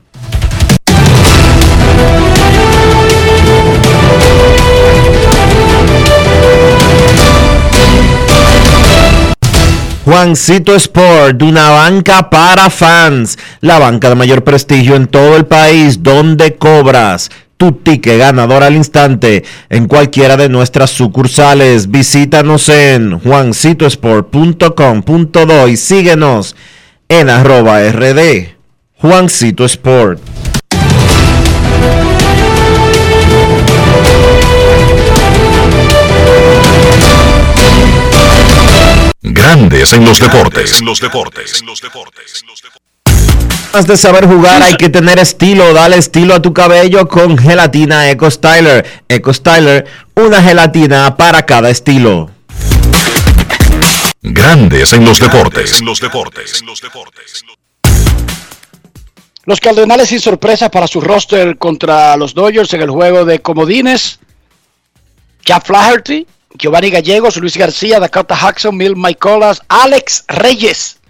Speaker 1: Juancito Sport, una banca para fans, la banca de mayor prestigio en todo el país, donde cobras tu ticket ganador al instante en cualquiera de nuestras sucursales. Visítanos en juancitosport.com.do y síguenos en arroba rd Juancito Sport.
Speaker 3: Grandes en los deportes. En los deportes.
Speaker 1: Más de saber jugar hay que tener estilo. Dale estilo a tu cabello con gelatina Eco Styler. Eco Styler, una gelatina para cada estilo.
Speaker 3: Grandes en los deportes. En los deportes.
Speaker 4: Los Cardenales sin sorpresa para su roster contra los Dodgers en el juego de comodines. Jack Flaherty, Giovanni Gallegos, Luis García, Dakota Jackson, Mil Michaelas, Alex Reyes,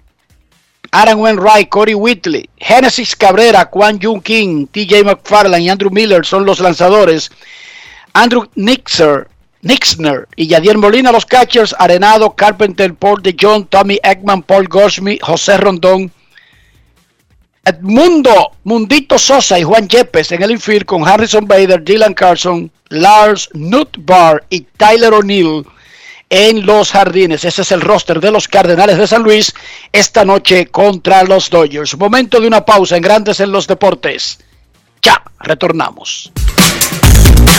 Speaker 4: Aaron Wainwright, Corey Whitley, Genesis Cabrera, Juan Jun King, TJ McFarland y Andrew Miller son los lanzadores. Andrew Nixer, Nixner y Yadier Molina los catchers, Arenado, Carpenter, Paul de John, Tommy Ekman, Paul Goldschmidt, José Rondón, Edmundo, Mundito Sosa y Juan Yepes en el infield con Harrison Bader, Dylan Carson, Lars Nutbar y Tyler O'Neill en los jardines. Ese es el roster de los Cardenales de San Luis esta noche contra los Dodgers. Momento de una pausa en Grandes en los Deportes. Ya, retornamos.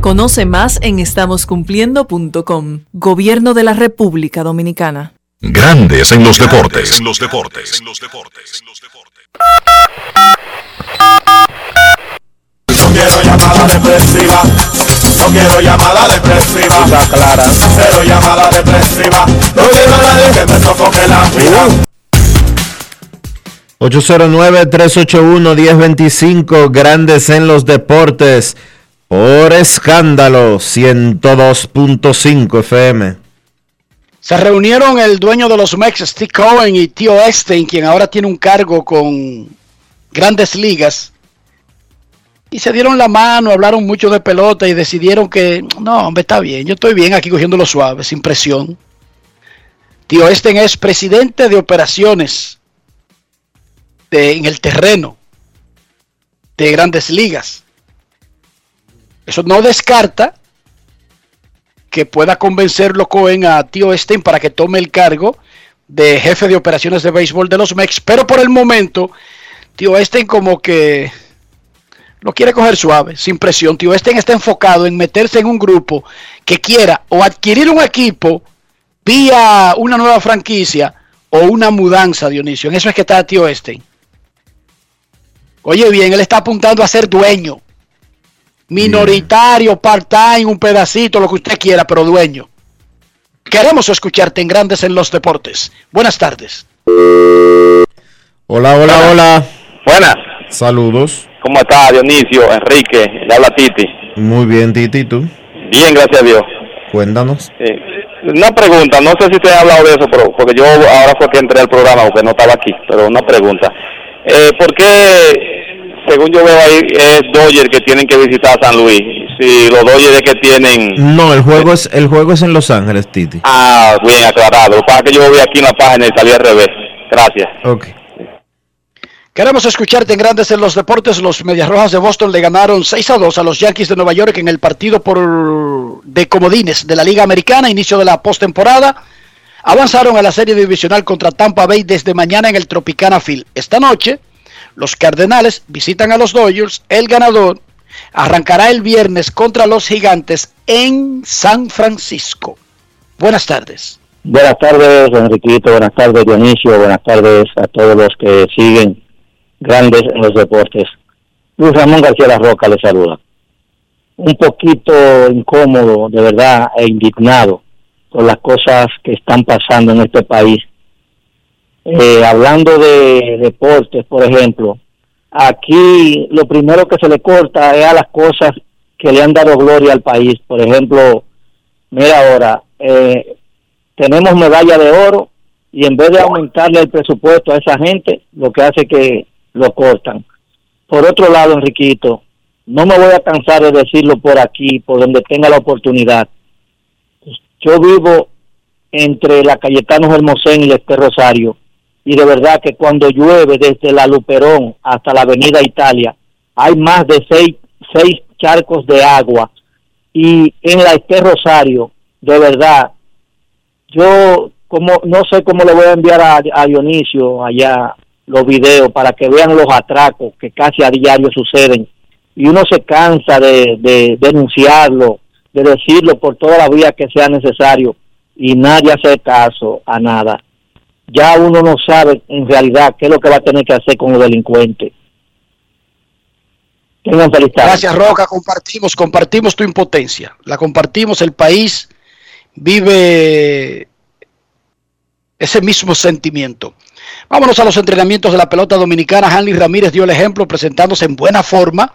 Speaker 18: Conoce más en estamoscumpliendo.com. Gobierno de la República Dominicana.
Speaker 3: Grandes en los deportes.
Speaker 25: En los deportes. En los deportes.
Speaker 28: No quiero llamada depresiva. No quiero llamada depresiva. clara. Cero llamada depresiva. No quiero a nadie que me sofoque la vida.
Speaker 1: 809-381-1025, Grandes en los Deportes, por escándalo, 102.5 FM.
Speaker 4: Se reunieron el dueño de los Mex, Steve Cohen, y Tío Esten, quien ahora tiene un cargo con grandes ligas. Y se dieron la mano, hablaron mucho de pelota y decidieron que, no, hombre, está bien, yo estoy bien aquí cogiéndolo suave, sin presión. Tío Esten es presidente de operaciones de- en el terreno de grandes ligas. Eso no descarta que pueda convencerlo Cohen a Tío Esten para que tome el cargo de jefe de operaciones de béisbol de los Mex, pero por el momento, tío Esten como que lo quiere coger suave, sin presión. Tío Esten está enfocado en meterse en un grupo que quiera o adquirir un equipo vía una nueva franquicia o una mudanza, Dionisio. En eso es que está tío Esten. Oye bien, él está apuntando a ser dueño. Minoritario, part-time, un pedacito, lo que usted quiera, pero dueño. Queremos escucharte en Grandes en los Deportes. Buenas tardes.
Speaker 1: Hola, hola, hola.
Speaker 29: Buenas.
Speaker 1: Saludos.
Speaker 29: ¿Cómo está Dionisio, Enrique? Le habla Titi.
Speaker 1: Muy bien, Titi, ¿y tú?
Speaker 29: Bien, gracias a Dios.
Speaker 1: Cuéntanos.
Speaker 29: Eh, una pregunta, no sé si usted ha hablado de eso, pero porque yo ahora fue que entré al programa porque no estaba aquí, pero una pregunta. Eh, ¿Por qué, según yo veo ahí, es Dodger que tienen que visitar San Luis? Si los Dodgers que tienen...
Speaker 1: No, el juego es el juego es en Los Ángeles, Titi.
Speaker 29: Ah, bien aclarado. Lo que pasa es que yo vi aquí en la página y salí al revés. Gracias.
Speaker 1: Ok.
Speaker 4: Queremos escucharte en Grandes en los Deportes. Los Medias Rojas de Boston le ganaron 6 a 2 a los Yankees de Nueva York en el partido por de comodines de la Liga Americana, inicio de la postemporada. Avanzaron a la serie divisional contra Tampa Bay desde mañana en el Tropicana Field. Esta noche, los Cardenales visitan a los Dodgers. El ganador arrancará el viernes contra los Gigantes en San Francisco. Buenas tardes.
Speaker 30: Buenas tardes, Enriquito. Buenas tardes, Dionisio. Buenas tardes a todos los que siguen grandes en los deportes. Luis Ramón García La Roca le saluda. Un poquito incómodo, de verdad, e indignado por las cosas que están pasando en este país. Eh, hablando de deportes, por ejemplo, aquí lo primero que se le corta es a las cosas que le han dado gloria al país. Por ejemplo, mira ahora, eh, tenemos medalla de oro y en vez de aumentarle el presupuesto a esa gente, lo que hace que lo cortan. Por otro lado, Enriquito, no me voy a cansar de decirlo por aquí, por donde tenga la oportunidad. Yo vivo entre la Cayetano Hermosén y este Rosario, y de verdad que cuando llueve desde la Luperón hasta la Avenida Italia, hay más de seis, seis charcos de agua, y en la este Rosario, de verdad, yo como no sé cómo le voy a enviar a, a Dionisio allá los videos para que vean los atracos que casi a diario suceden. Y uno se cansa de, de denunciarlo, de decirlo por toda la vía que sea necesario. Y nadie hace caso a nada. Ya uno no sabe en realidad qué es lo que va a tener que hacer con los delincuentes. Tengan.
Speaker 4: Gracias, Roca. Compartimos, compartimos tu impotencia. La compartimos. El país vive ese mismo sentimiento. Vámonos a los entrenamientos de la pelota dominicana. Hanley Ramírez dio el ejemplo presentándose en buena forma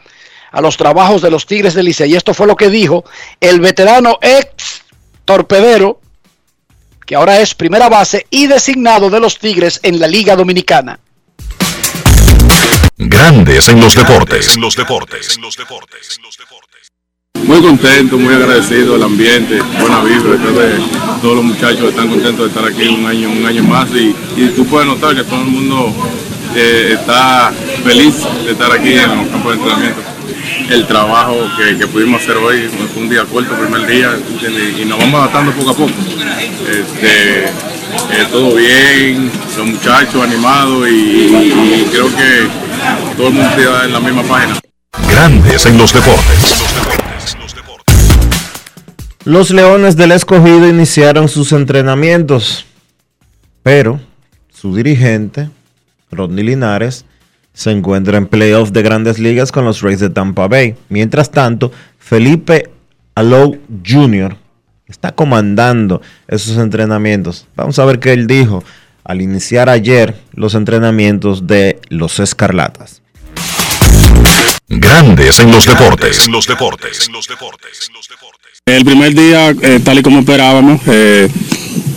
Speaker 4: a los trabajos de los Tigres del Licey. Y esto fue lo que dijo el veterano ex torpedero, que ahora es primera base y designado de los Tigres en la Liga Dominicana.
Speaker 3: Grandes en los deportes.
Speaker 25: En los deportes. En los deportes.
Speaker 31: Muy contento, muy agradecido del ambiente, buena vibra, entonces, todos los muchachos están contentos de estar aquí un año, un año más y, y tú puedes notar que todo el mundo eh, está feliz de estar aquí en los campos de entrenamiento. El trabajo que, que pudimos hacer hoy fue un día corto, primer día, ¿entiendes? y nos vamos adaptando poco a poco. Este, eh, todo bien, los muchachos animados y, y creo que todo el mundo está en la misma página.
Speaker 3: Grandes en los deportes.
Speaker 1: Los Leones del Escogido iniciaron sus entrenamientos, pero su dirigente, Rodney Linares, se encuentra en playoffs de grandes ligas con los Rays de Tampa Bay. Mientras tanto, Felipe Alou Jr. está comandando esos entrenamientos. Vamos a ver qué él dijo al iniciar ayer los entrenamientos de los Escarlatas.
Speaker 3: Grandes en los deportes.
Speaker 25: En los deportes. En los deportes.
Speaker 31: El primer día, eh, tal y como esperábamos, eh,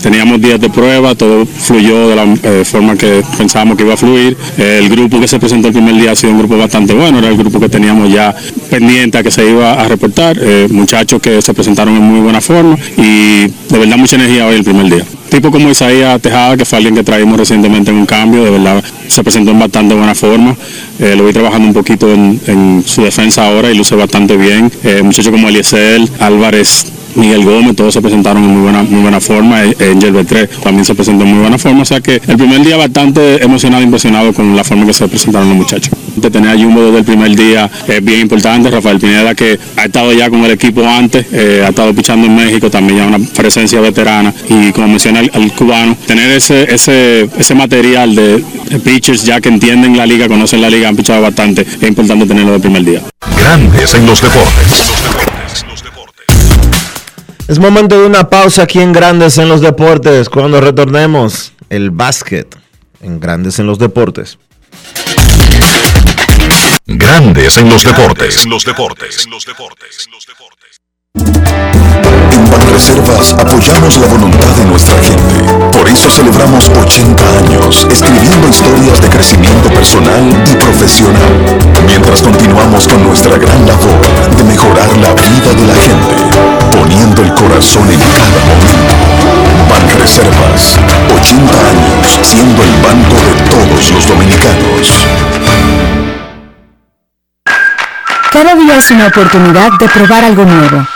Speaker 31: teníamos días de prueba, todo fluyó de la eh, forma que pensábamos que iba a fluir. el grupo que se presentó el primer día ha sido un grupo bastante bueno, era el grupo que teníamos ya pendiente a que se iba a reportar, muchachos que se presentaron en muy buena forma y de verdad mucha energía hoy el primer día. Tipo como Isaías Tejada, que fue alguien que traímos recientemente en un cambio, de verdad se presentó en bastante buena forma. Eh, lo voy trabajando un poquito en, en, su defensa ahora y luce bastante bien. Eh, muchachos como Eliezer Álvarez Miguel Gómez, todos se presentaron en muy buena, muy buena forma. Eh, Angel B3 también se presentó en muy buena forma. O sea que el primer día bastante emocionado impresionado con la forma que se presentaron los muchachos. De tener a Jumbo desde el primer día es bien importante. Rafael Pineda, que ha estado ya con el equipo antes, eh, ha estado pichando en México, también ya una presencia veterana. Y como menciona el, cubano, tener ese, ese, ese material de, de pitchers ya que entienden la liga, conocen la liga, han pichado bastante, es importante tenerlo desde el primer día.
Speaker 3: Grandes en los deportes.
Speaker 1: Es momento de una pausa aquí en Grandes en los Deportes. Cuando retornemos, el básquet en Grandes en los Deportes.
Speaker 3: Grandes en los deportes.
Speaker 25: En los deportes. En los deportes.
Speaker 3: En Banreservas apoyamos la voluntad de nuestra gente. Por eso celebramos 80 años escribiendo historias de crecimiento personal y profesional. Mientras continuamos con nuestra gran labor de mejorar la vida de la gente, poniendo el corazón en cada momento. Banreservas, 80 años siendo el banco de todos los dominicanos.
Speaker 17: Cada día es una oportunidad de probar algo nuevo.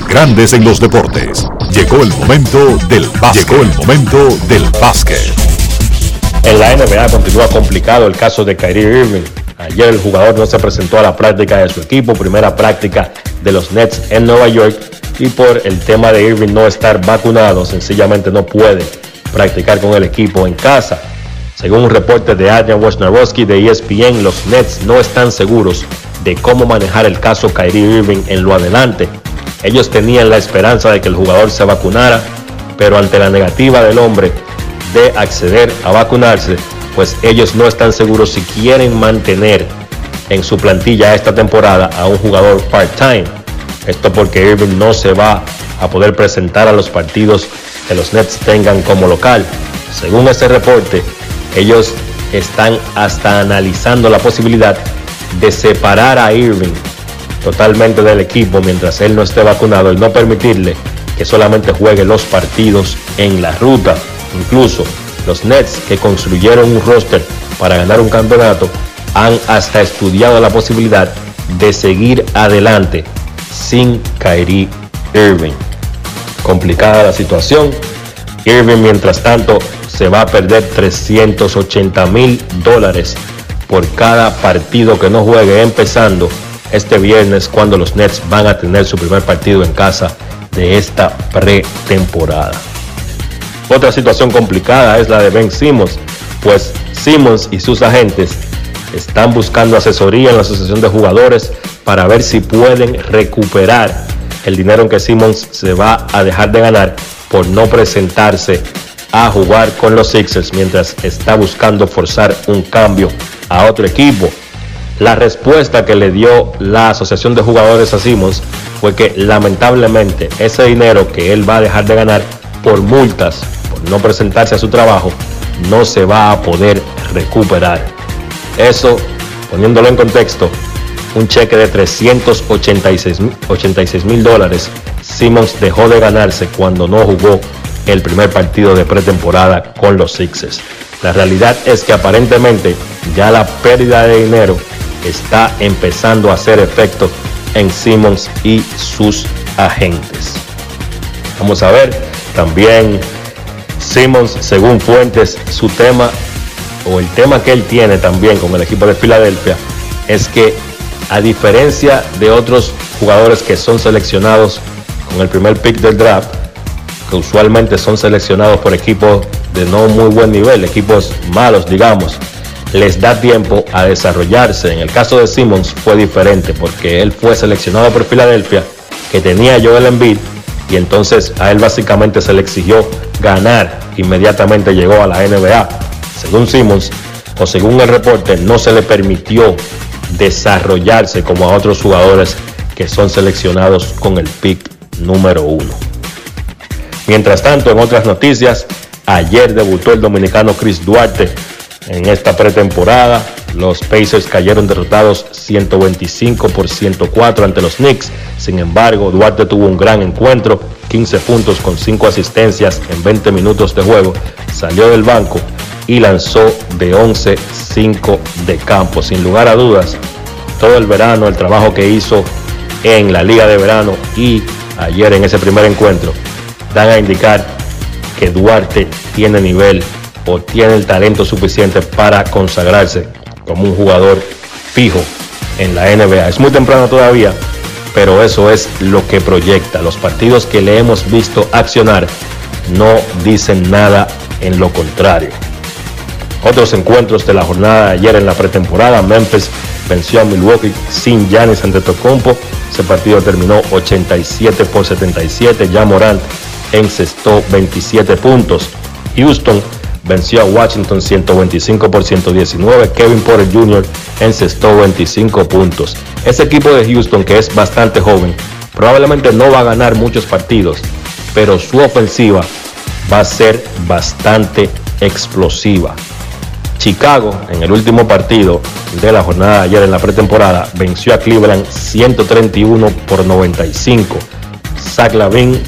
Speaker 3: Grandes en los deportes. Llegó el momento del básquet. Llegó el momento del básquet.
Speaker 32: En la NBA continúa complicado el caso de Kyrie Irving. Ayer el jugador no se presentó a la práctica de su equipo, primera práctica de los Nets en Nueva York, y por el tema de Irving no estar vacunado, sencillamente no puede practicar con el equipo en casa. Según un reporte de Adrian Wojnarowski de ESPN, los Nets no están seguros de cómo manejar el caso Kyrie Irving en lo adelante. Ellos tenían la esperanza de que el jugador se vacunara, pero ante la negativa del hombre de acceder a vacunarse, pues ellos no están seguros si quieren mantener en su plantilla esta temporada a un jugador part-time. Esto porque Irving no se va a poder presentar a los partidos que los Nets tengan como local. Según este reporte, ellos están hasta analizando la posibilidad de separar a Irving totalmente del equipo mientras él no esté vacunado y no permitirle que solamente juegue los partidos en la ruta. Incluso los Nets que construyeron un roster para ganar un campeonato han hasta estudiado la posibilidad de seguir adelante sin Kyrie Irving. Complicada la situación. Irving mientras tanto se va a perder 380 mil dólares por cada partido que no juegue empezando este viernes cuando los Nets van a tener su primer partido en casa de esta pretemporada. Otra situación complicada es la de Ben Simmons, pues Simmons y sus agentes están buscando asesoría en la Asociación de Jugadores para ver si pueden recuperar el dinero en que Simmons se va a dejar de ganar por no presentarse a jugar con los Sixers mientras está buscando forzar un cambio a otro equipo. La respuesta que le dio la Asociación de Jugadores a Simmons fue que lamentablemente ese dinero que él va a dejar de ganar por multas, por no presentarse a su trabajo, no se va a poder recuperar. Eso, poniéndolo en contexto, un cheque de 386 mil dólares, Simmons dejó de ganarse cuando no jugó el primer partido de pretemporada con los Sixers. La realidad es que aparentemente ya la pérdida de dinero está empezando a hacer efecto en Simmons y sus agentes. Vamos a ver, también Simmons, según fuentes, su tema o el tema que él tiene también con el equipo de Filadelfia es que a diferencia de otros jugadores que son seleccionados con el primer pick del draft, que usualmente son seleccionados por equipos de no muy buen nivel, equipos malos, digamos, les da tiempo a desarrollarse. En el caso de Simmons fue diferente porque él fue seleccionado por Filadelfia, que tenía Joel Embiid, y entonces a él básicamente se le exigió ganar. Inmediatamente llegó a la NBA. Según Simmons, o según el reporte, no se le permitió desarrollarse como a otros jugadores que son seleccionados con el pick número uno. Mientras tanto, en otras noticias, ayer debutó el dominicano Chris Duarte en esta pretemporada. Los Pacers cayeron derrotados 125 por 104 ante los Knicks. Sin embargo, Duarte tuvo un gran encuentro, 15 puntos con 5 asistencias en 20 minutos de juego. Salió del banco y lanzó de 11-5 de campo. Sin lugar a dudas, todo el verano, el trabajo que hizo en la liga de verano y ayer en ese primer encuentro, dan a indicar que Duarte tiene nivel o tiene el talento suficiente para consagrarse como un jugador fijo en la NBA. Es muy temprano todavía, pero eso es lo que proyecta. Los partidos que le hemos visto accionar no dicen nada en lo contrario. Otros encuentros de la jornada de ayer en la pretemporada, Memphis venció a Milwaukee sin Giannis Antetokounmpo. Ese partido terminó 87 por 77. Ya Morant encestó 27 puntos. Houston venció a Washington 125 por 119. Kevin Porter Jr. encestó 25 puntos. Ese equipo de Houston, que es bastante joven, probablemente no va a ganar muchos partidos, pero su ofensiva va a ser bastante explosiva. Chicago, en el último partido de la jornada de ayer en la pretemporada, venció a Cleveland 131 por 95. Zach Lavin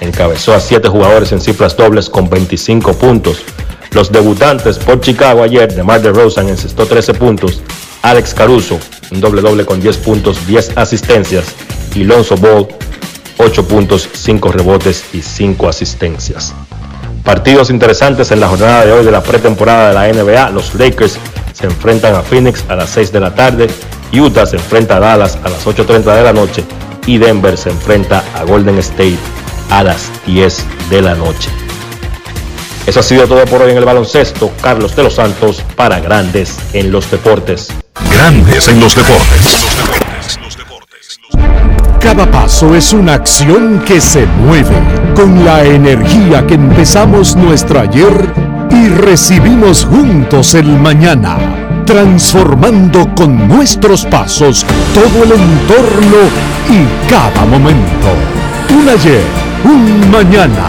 Speaker 32: encabezó a siete jugadores en cifras dobles con 25 puntos. Los debutantes por Chicago ayer, DeMar DeRozan encestó 13 puntos, Alex Caruso, un doble doble con 10 puntos, 10 asistencias, y Lonzo Ball, 8 puntos, 5 rebotes y 5 asistencias. Partidos interesantes en la jornada de hoy de la pretemporada de la NBA. Los Lakers se enfrentan a Phoenix a las 6 de la tarde. Utah se enfrenta a Dallas a las 8.30 de la noche. Y Denver se enfrenta a Golden State a las 10 de la noche. Eso ha sido todo por hoy en el baloncesto. Carlos de los Santos para Grandes en los Deportes.
Speaker 3: Grandes en los Deportes.
Speaker 22: Cada paso es una acción que se mueve con la energía que empezamos nuestro ayer y recibimos juntos el mañana, transformando con nuestros pasos todo el entorno y cada momento. Un ayer, un mañana,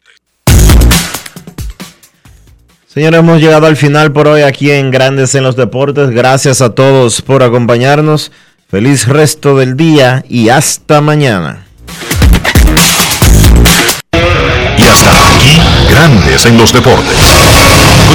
Speaker 1: Señores, hemos llegado al final por hoy aquí en Grandes en los Deportes. Gracias a todos por acompañarnos. Feliz resto del día y hasta mañana.
Speaker 3: Y hasta aquí, Grandes en los deportes.